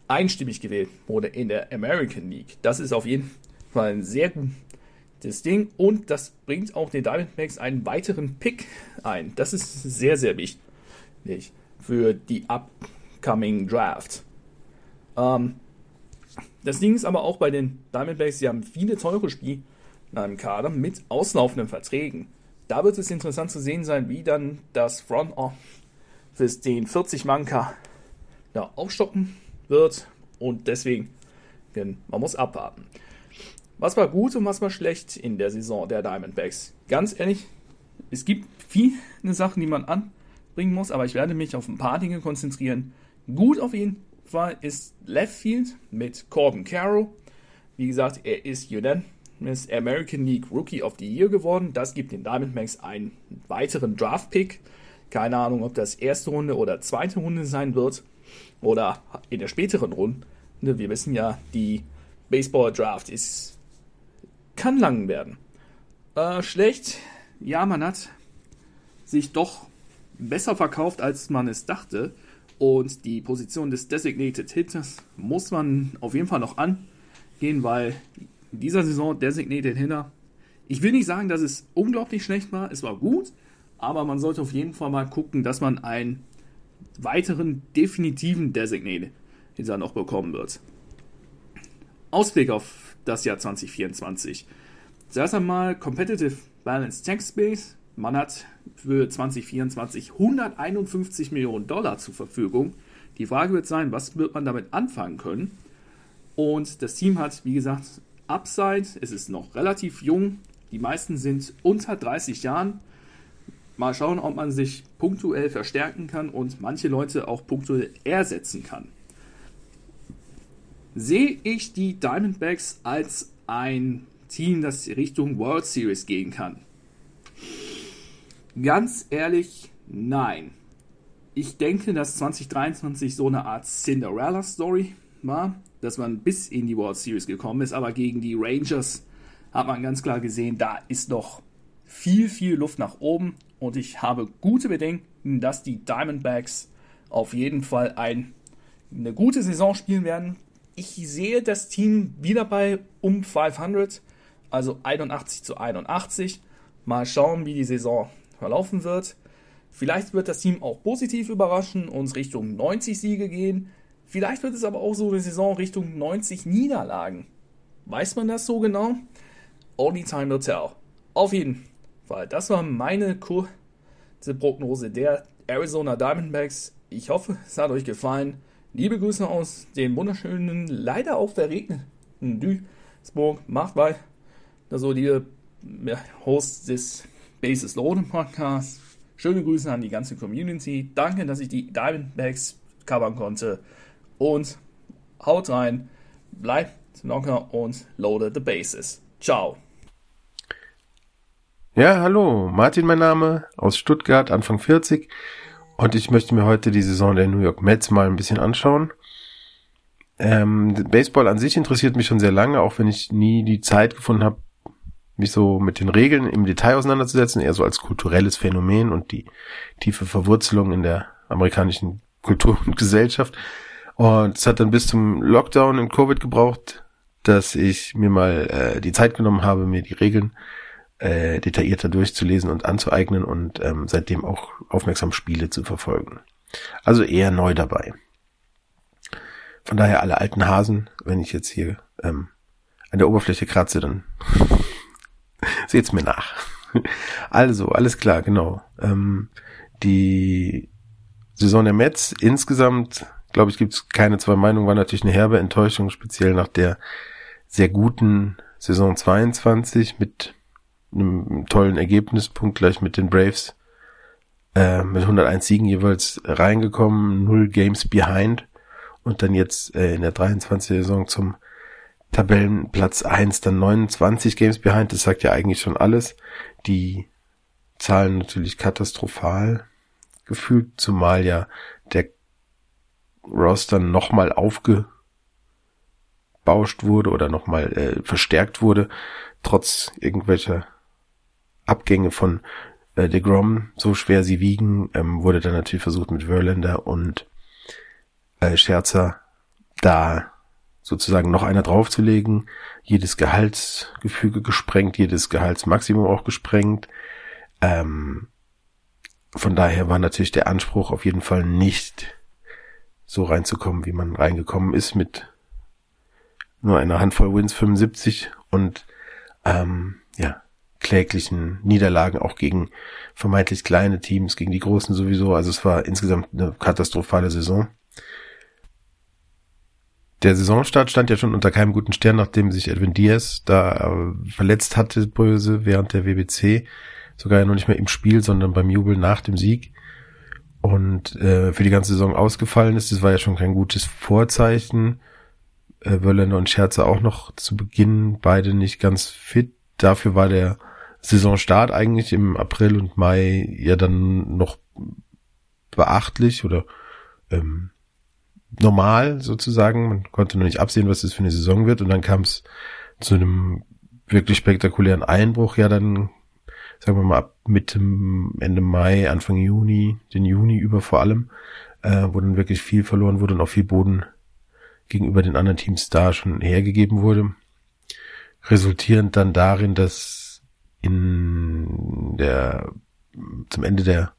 Speaker 8: einstimmig gewählt wurde in der American League. Das ist auf jeden Fall ein sehr gutes Ding und das bringt auch den Diamondbacks einen weiteren Pick ein. Das ist sehr, sehr wichtig für die upcoming Draft. Ähm, das Ding ist aber auch bei den Diamondbacks, sie haben viele teure Spieler in einem Kader mit auslaufenden Verträgen. Da wird es interessant zu sehen sein, wie dann das Front Office den 40 Manka da aufstocken wird und deswegen, man muss abwarten. Was war gut und was war schlecht in der Saison der Diamondbacks? Ganz ehrlich, es gibt viele Sachen, die man anbringen muss, aber ich werde mich auf ein paar Dinge konzentrieren. Gut auf jeden Fall ist Left Field mit Corbin Carroll. Wie gesagt, er ist unanimous American League Rookie of the Year geworden. Das gibt den Diamondbacks einen weiteren Draft-Pick. Keine Ahnung, ob das erste Runde oder zweite Runde sein wird. Oder in der späteren Runde. Wir wissen ja, die Baseball-Draft ist kann lang werden. Äh, schlecht, ja, man hat sich doch besser verkauft, als man es dachte. Und die Position des Designated Hitters muss man auf jeden Fall noch angehen, weil in dieser Saison Designated Hitter, ich will nicht sagen, dass es unglaublich schlecht war, es war gut, aber man sollte auf jeden Fall mal gucken, dass man einen weiteren definitiven Designated Hitter noch bekommen wird. Ausblick auf das Jahr 2024. Zuerst einmal Competitive Balance Tax Space man hat für 2024 151 Millionen Dollar zur Verfügung. Die Frage wird sein, was wird man damit anfangen können? Und das Team hat, wie gesagt, Upside. Es ist noch relativ jung. Die meisten sind unter 30 Jahren. Mal schauen, ob man sich punktuell verstärken kann und manche Leute auch punktuell ersetzen kann. Sehe ich die Diamondbacks als ein Team, das Richtung World Series gehen kann? Ganz ehrlich, nein. Ich denke, dass 2023 so eine Art Cinderella-Story war, dass man bis in die World Series gekommen ist, aber gegen die Rangers hat man ganz klar gesehen, da ist noch viel, viel Luft nach oben und ich habe gute Bedenken, dass die Diamondbacks auf jeden Fall ein, eine gute Saison spielen werden. Ich sehe das Team wieder bei um 500, also 81 zu 81. Mal schauen, wie die Saison verlaufen wird. Vielleicht wird das Team auch positiv überraschen, uns Richtung 90 Siege gehen. Vielleicht wird es aber auch so eine Saison Richtung 90 Niederlagen. Weiß man das so genau? Only time will tell. Auf jeden Fall. Das war meine kurze Prognose der Arizona Diamondbacks. Ich hoffe, es hat euch gefallen. Liebe Grüße aus dem wunderschönen, leider auch verregneten Duisburg. Macht weiter so die Host des Basis Loading Podcasts. Schöne Grüße an die ganze Community. Danke, dass ich die Diamondbacks covern konnte. Und haut rein, bleibt locker und loaded the bases. Ciao.
Speaker 9: Ja, hallo, Martin mein Name, aus Stuttgart, Anfang 40. Und ich möchte mir heute die Saison der New York Mets mal ein bisschen anschauen. Ähm, Baseball an sich interessiert mich schon sehr lange, auch wenn ich nie die Zeit gefunden habe, mich so mit den Regeln im Detail auseinanderzusetzen, eher so als kulturelles Phänomen und die tiefe Verwurzelung in der amerikanischen Kultur und Gesellschaft. Und es hat dann bis zum Lockdown in Covid gebraucht, dass ich mir mal äh, die Zeit genommen habe, mir die Regeln äh, detaillierter durchzulesen und anzueignen und ähm, seitdem auch aufmerksam Spiele zu verfolgen. Also eher neu dabei. Von daher alle alten Hasen, wenn ich jetzt hier ähm, an der Oberfläche kratze, dann [laughs] seht's mir nach. Also, alles klar, genau. Ähm, die Saison der Mets insgesamt glaube ich, gibt es keine zwei Meinungen, war natürlich eine herbe Enttäuschung, speziell nach der sehr guten Saison 22 mit einem tollen Ergebnispunkt gleich mit den Braves äh, mit 101 Siegen jeweils reingekommen, null Games behind und dann jetzt äh, in der 23 Saison zum Tabellenplatz 1 dann 29 Games behind, das sagt ja eigentlich schon alles. Die Zahlen natürlich katastrophal gefühlt, zumal ja der Roster nochmal aufgebauscht wurde oder nochmal äh, verstärkt wurde, trotz irgendwelcher Abgänge von äh, DeGrom, so schwer sie wiegen, ähm, wurde dann natürlich versucht mit Verlander und äh, Scherzer da sozusagen noch einer draufzulegen, jedes Gehaltsgefüge gesprengt, jedes Gehaltsmaximum auch gesprengt. Ähm, von daher war natürlich der Anspruch auf jeden Fall nicht so reinzukommen, wie man reingekommen ist mit nur einer Handvoll Wins 75 und ähm, ja, kläglichen Niederlagen auch gegen vermeintlich kleine Teams, gegen die großen sowieso. Also es war insgesamt eine katastrophale Saison. Der Saisonstart stand ja schon unter keinem guten Stern, nachdem sich Edwin Diaz da äh, verletzt hatte, böse, während der WBC. Sogar ja noch nicht mehr im Spiel, sondern beim Jubel nach dem Sieg und äh, für die ganze Saison ausgefallen ist. Das war ja schon kein gutes Vorzeichen. Äh, Wörländer und Scherzer auch noch zu Beginn beide nicht ganz fit. Dafür war der Saisonstart eigentlich im April und Mai ja dann noch beachtlich oder ähm, normal sozusagen. Man konnte noch nicht absehen, was das für eine Saison wird. Und dann kam es zu einem wirklich spektakulären Einbruch ja dann sagen wir mal ab Mitte, Ende Mai, Anfang Juni, den Juni über vor allem, äh, wo dann wirklich viel verloren wurde und auch viel Boden gegenüber den anderen Teams da schon hergegeben wurde. Resultierend dann darin, dass in der, zum Ende der,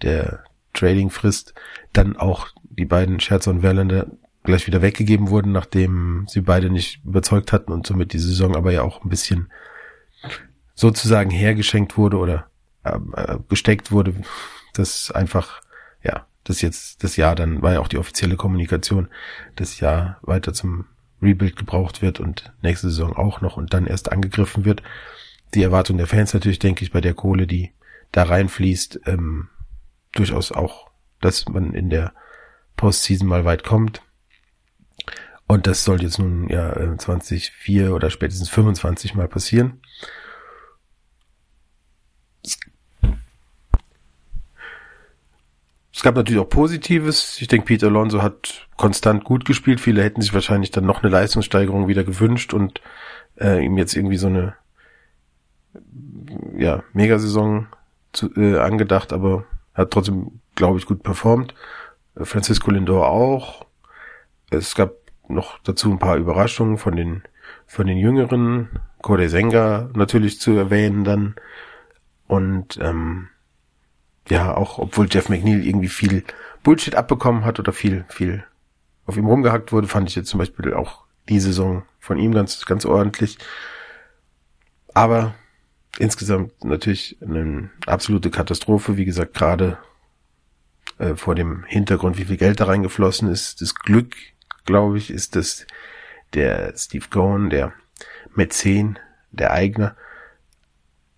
Speaker 9: der Trading-Frist dann auch die beiden Scherzer und Verlander gleich wieder weggegeben wurden, nachdem sie beide nicht überzeugt hatten und somit die Saison aber ja auch ein bisschen sozusagen hergeschenkt wurde oder äh, äh, gesteckt wurde, dass einfach, ja, das jetzt, das Jahr dann war ja auch die offizielle Kommunikation, das Jahr weiter zum Rebuild gebraucht wird und nächste Saison auch noch und dann erst angegriffen wird. Die Erwartung der Fans natürlich, denke ich, bei der Kohle, die da reinfließt, ähm, durchaus auch, dass man in der Postseason mal weit kommt. Und das soll jetzt nun ja 24 oder spätestens 25 mal passieren. Es gab natürlich auch Positives. Ich denke, Peter Alonso hat konstant gut gespielt. Viele hätten sich wahrscheinlich dann noch eine Leistungssteigerung wieder gewünscht und äh, ihm jetzt irgendwie so eine ja, Megasaison zu, äh, angedacht, aber hat trotzdem, glaube ich, gut performt. Francisco Lindor auch. Es gab noch dazu ein paar Überraschungen von den von den Jüngeren. Kode Senga natürlich zu erwähnen dann. Und ähm, ja, auch obwohl Jeff McNeil irgendwie viel Bullshit abbekommen hat oder viel, viel auf ihm rumgehackt wurde, fand ich jetzt zum Beispiel auch die Saison von ihm ganz, ganz ordentlich. Aber insgesamt natürlich eine absolute Katastrophe. Wie gesagt, gerade äh, vor dem Hintergrund, wie viel Geld da reingeflossen ist. Das Glück, glaube ich, ist, dass der Steve Cohen, der Mäzen, der Eigner,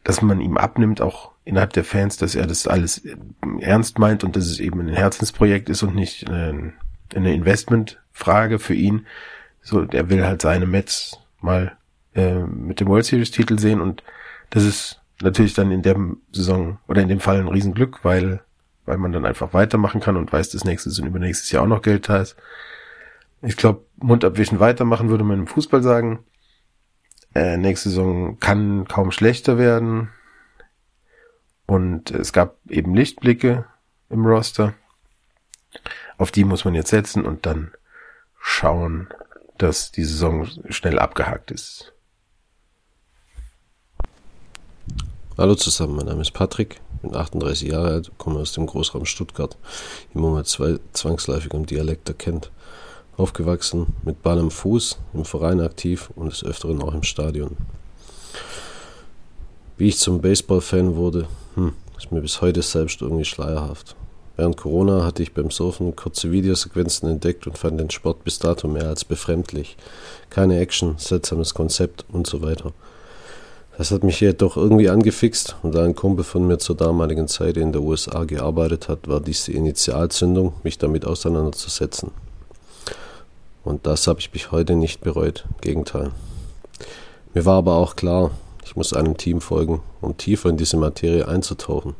Speaker 9: dass man ihm abnimmt, auch innerhalb der Fans, dass er das alles ernst meint und dass es eben ein Herzensprojekt ist und nicht eine, eine Investmentfrage für ihn. So, der will halt seine Mets mal äh, mit dem World Series Titel sehen und das ist natürlich dann in der Saison oder in dem Fall ein Riesenglück, weil weil man dann einfach weitermachen kann und weiß, dass nächstes und übernächstes Jahr auch noch Geld da ist. Ich glaube, Mund abwischen weitermachen würde man im Fußball sagen. Äh, nächste Saison kann kaum schlechter werden. Und es gab eben Lichtblicke im Roster. Auf die muss man jetzt setzen und dann schauen, dass die Saison schnell abgehakt ist.
Speaker 10: Hallo zusammen, mein Name ist Patrick, bin 38 Jahre alt, komme aus dem Großraum Stuttgart, im Moment zwei zwangsläufig im Dialekt erkennt. Aufgewachsen, mit Ball am Fuß, im Verein aktiv und des Öfteren auch im Stadion. Wie ich zum Baseball-Fan wurde, hm, ist mir bis heute selbst irgendwie schleierhaft. Während Corona hatte ich beim Surfen kurze Videosequenzen entdeckt und fand den Sport bis dato mehr als befremdlich. Keine Action, seltsames Konzept und so weiter. Das hat mich jedoch irgendwie angefixt und da ein Kumpel von mir zur damaligen Zeit in der USA gearbeitet hat, war dies die Initialzündung, mich damit auseinanderzusetzen. Und das habe ich bis heute nicht bereut. Gegenteil. Mir war aber auch klar, ich muss einem Team folgen, um tiefer in diese Materie einzutauchen.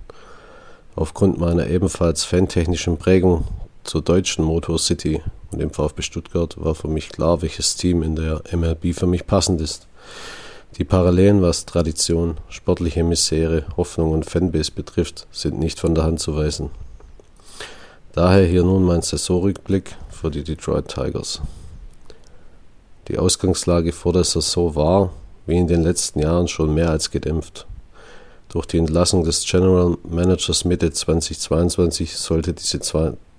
Speaker 10: Aufgrund meiner ebenfalls fantechnischen Prägung zur deutschen Motor City und dem VfB Stuttgart war für mich klar, welches Team in der MLB für mich passend ist. Die Parallelen, was Tradition, sportliche Misere, Hoffnung und Fanbase betrifft, sind nicht von der Hand zu weisen. Daher hier nun mein Saisonrückblick für die Detroit Tigers. Die Ausgangslage vor der Saison war, wie in den letzten Jahren, schon mehr als gedämpft. Durch die Entlassung des General Managers Mitte 2022 sollte diese,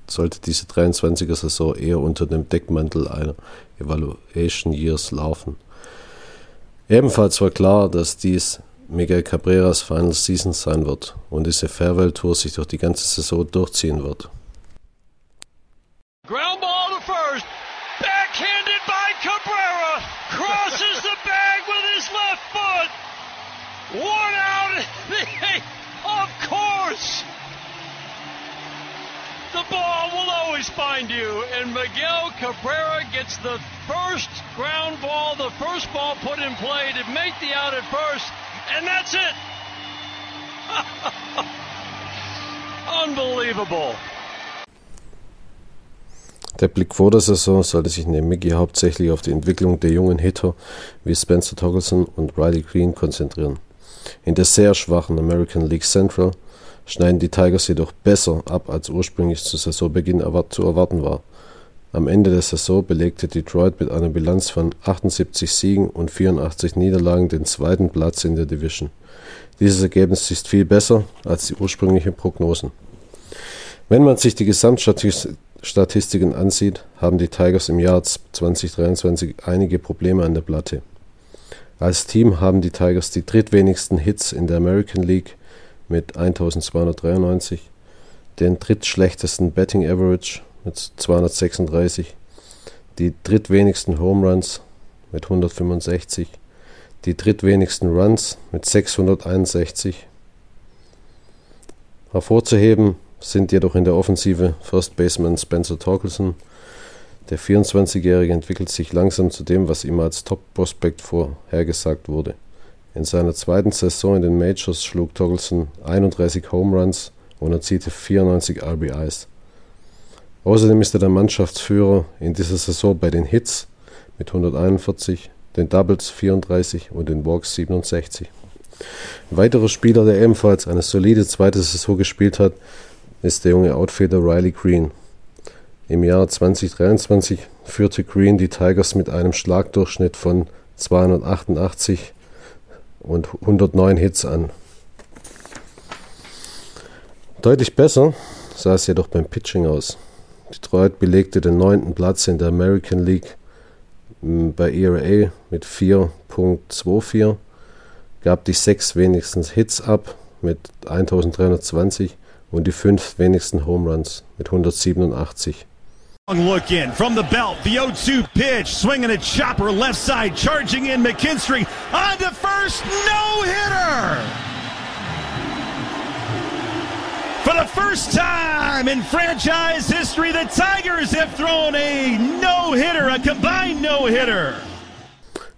Speaker 10: sollte diese 23er Saison eher unter dem Deckmantel einer Evaluation Years laufen. Ebenfalls war klar, dass dies Miguel Cabreras Final Season sein wird und diese Farewell Tour sich durch die ganze Saison durchziehen wird.
Speaker 11: Ground ball to first. Backhanded by Cabrera. Crosses the bag with his left foot. One out. Of course. The ball will always find you. And Miguel Cabrera gets the first ground ball, the first ball put in play to make the out at first. And that's it. [laughs] Unbelievable.
Speaker 10: Der Blick vor der Saison sollte sich neben Mickey hauptsächlich auf die Entwicklung der jungen Hitter wie Spencer Torkelson und Riley Green konzentrieren. In der sehr schwachen American League Central schneiden die Tigers jedoch besser ab, als ursprünglich zu Saisonbeginn zu erwarten war. Am Ende der Saison belegte Detroit mit einer Bilanz von 78 Siegen und 84 Niederlagen den zweiten Platz in der Division. Dieses Ergebnis ist viel besser als die ursprünglichen Prognosen. Wenn man sich die Gesamtstatistiken ansieht, haben die Tigers im Jahr 2023 einige Probleme an der Platte. Als Team haben die Tigers die drittwenigsten Hits in der American League mit 1293, den drittschlechtesten Betting Average mit 236, die drittwenigsten Home Runs mit 165, die drittwenigsten Runs mit 661, Hervorzuheben sind jedoch in der Offensive First Baseman Spencer Torkelson. Der 24-Jährige entwickelt sich langsam zu dem, was ihm als Top-Prospekt vorhergesagt wurde. In seiner zweiten Saison in den Majors schlug Torkelson 31 Home Runs und erzielte 94 RBIs. Außerdem ist er der Mannschaftsführer in dieser Saison bei den Hits mit 141, den Doubles 34 und den Walks 67. Ein weiterer Spieler, der ebenfalls eine solide zweite Saison gespielt hat, ist der junge Outfielder Riley Green. Im Jahr 2023 führte Green die Tigers mit einem Schlagdurchschnitt von 288 und 109 Hits an. Deutlich besser sah es jedoch beim Pitching aus. Detroit belegte den neunten Platz in der American League bei ERA mit 4.24, gab die sechs wenigsten Hits ab mit 1320 und die fünf wenigsten Home Runs mit 187.
Speaker 1: Look in from the belt, the 0-2 pitch, swinging a chopper left side, charging in McKinstry on to first, no hitter. For the first time in franchise history, the Tigers have thrown a no-hitter, a combined no-hitter.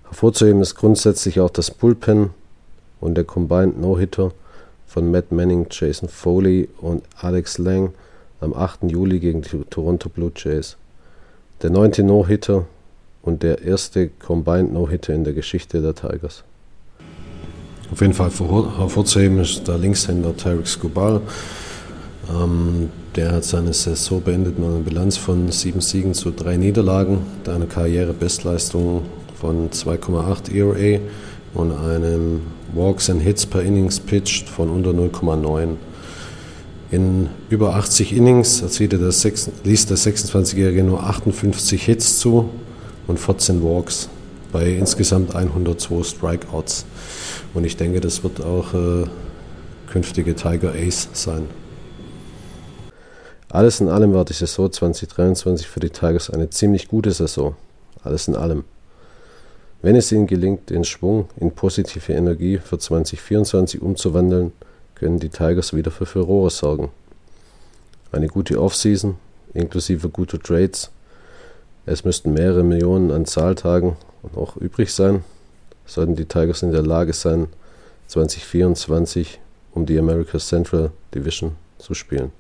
Speaker 10: Hervorzuheben ist grundsätzlich auch das Bullpen und der Combined No-Hitter von Matt Manning, Jason Foley und Alex Lang am 8. Juli gegen die Toronto Blue Jays. Der neunte No-Hitter und der erste Combined No-Hitter in der Geschichte der Tigers. Auf jeden Fall hervorzuheben ist der Linkshänder Tarek Skubal. Ähm, der hat seine Saison beendet mit einer Bilanz von sieben Siegen zu drei Niederlagen, eine Karrierebestleistung von 2,8 ERA und einem Walks and Hits per Innings pitched von unter 0,9. In über 80 Innings erzielte der 6, ließ der 26-Jährige nur 58 Hits zu und 14 Walks bei insgesamt 102 Strikeouts. Und ich denke, das wird auch äh, künftige Tiger Ace sein. Alles in allem war die Saison 2023 für die Tigers eine ziemlich gute Saison. Alles in allem. Wenn es ihnen gelingt, den Schwung in positive Energie für 2024 umzuwandeln, können die Tigers wieder für Furore sorgen. Eine gute Offseason, inklusive guter Trades. Es müssten mehrere Millionen an Zahltagen noch übrig sein, sollten die Tigers in der Lage sein, 2024 um die America Central Division zu spielen.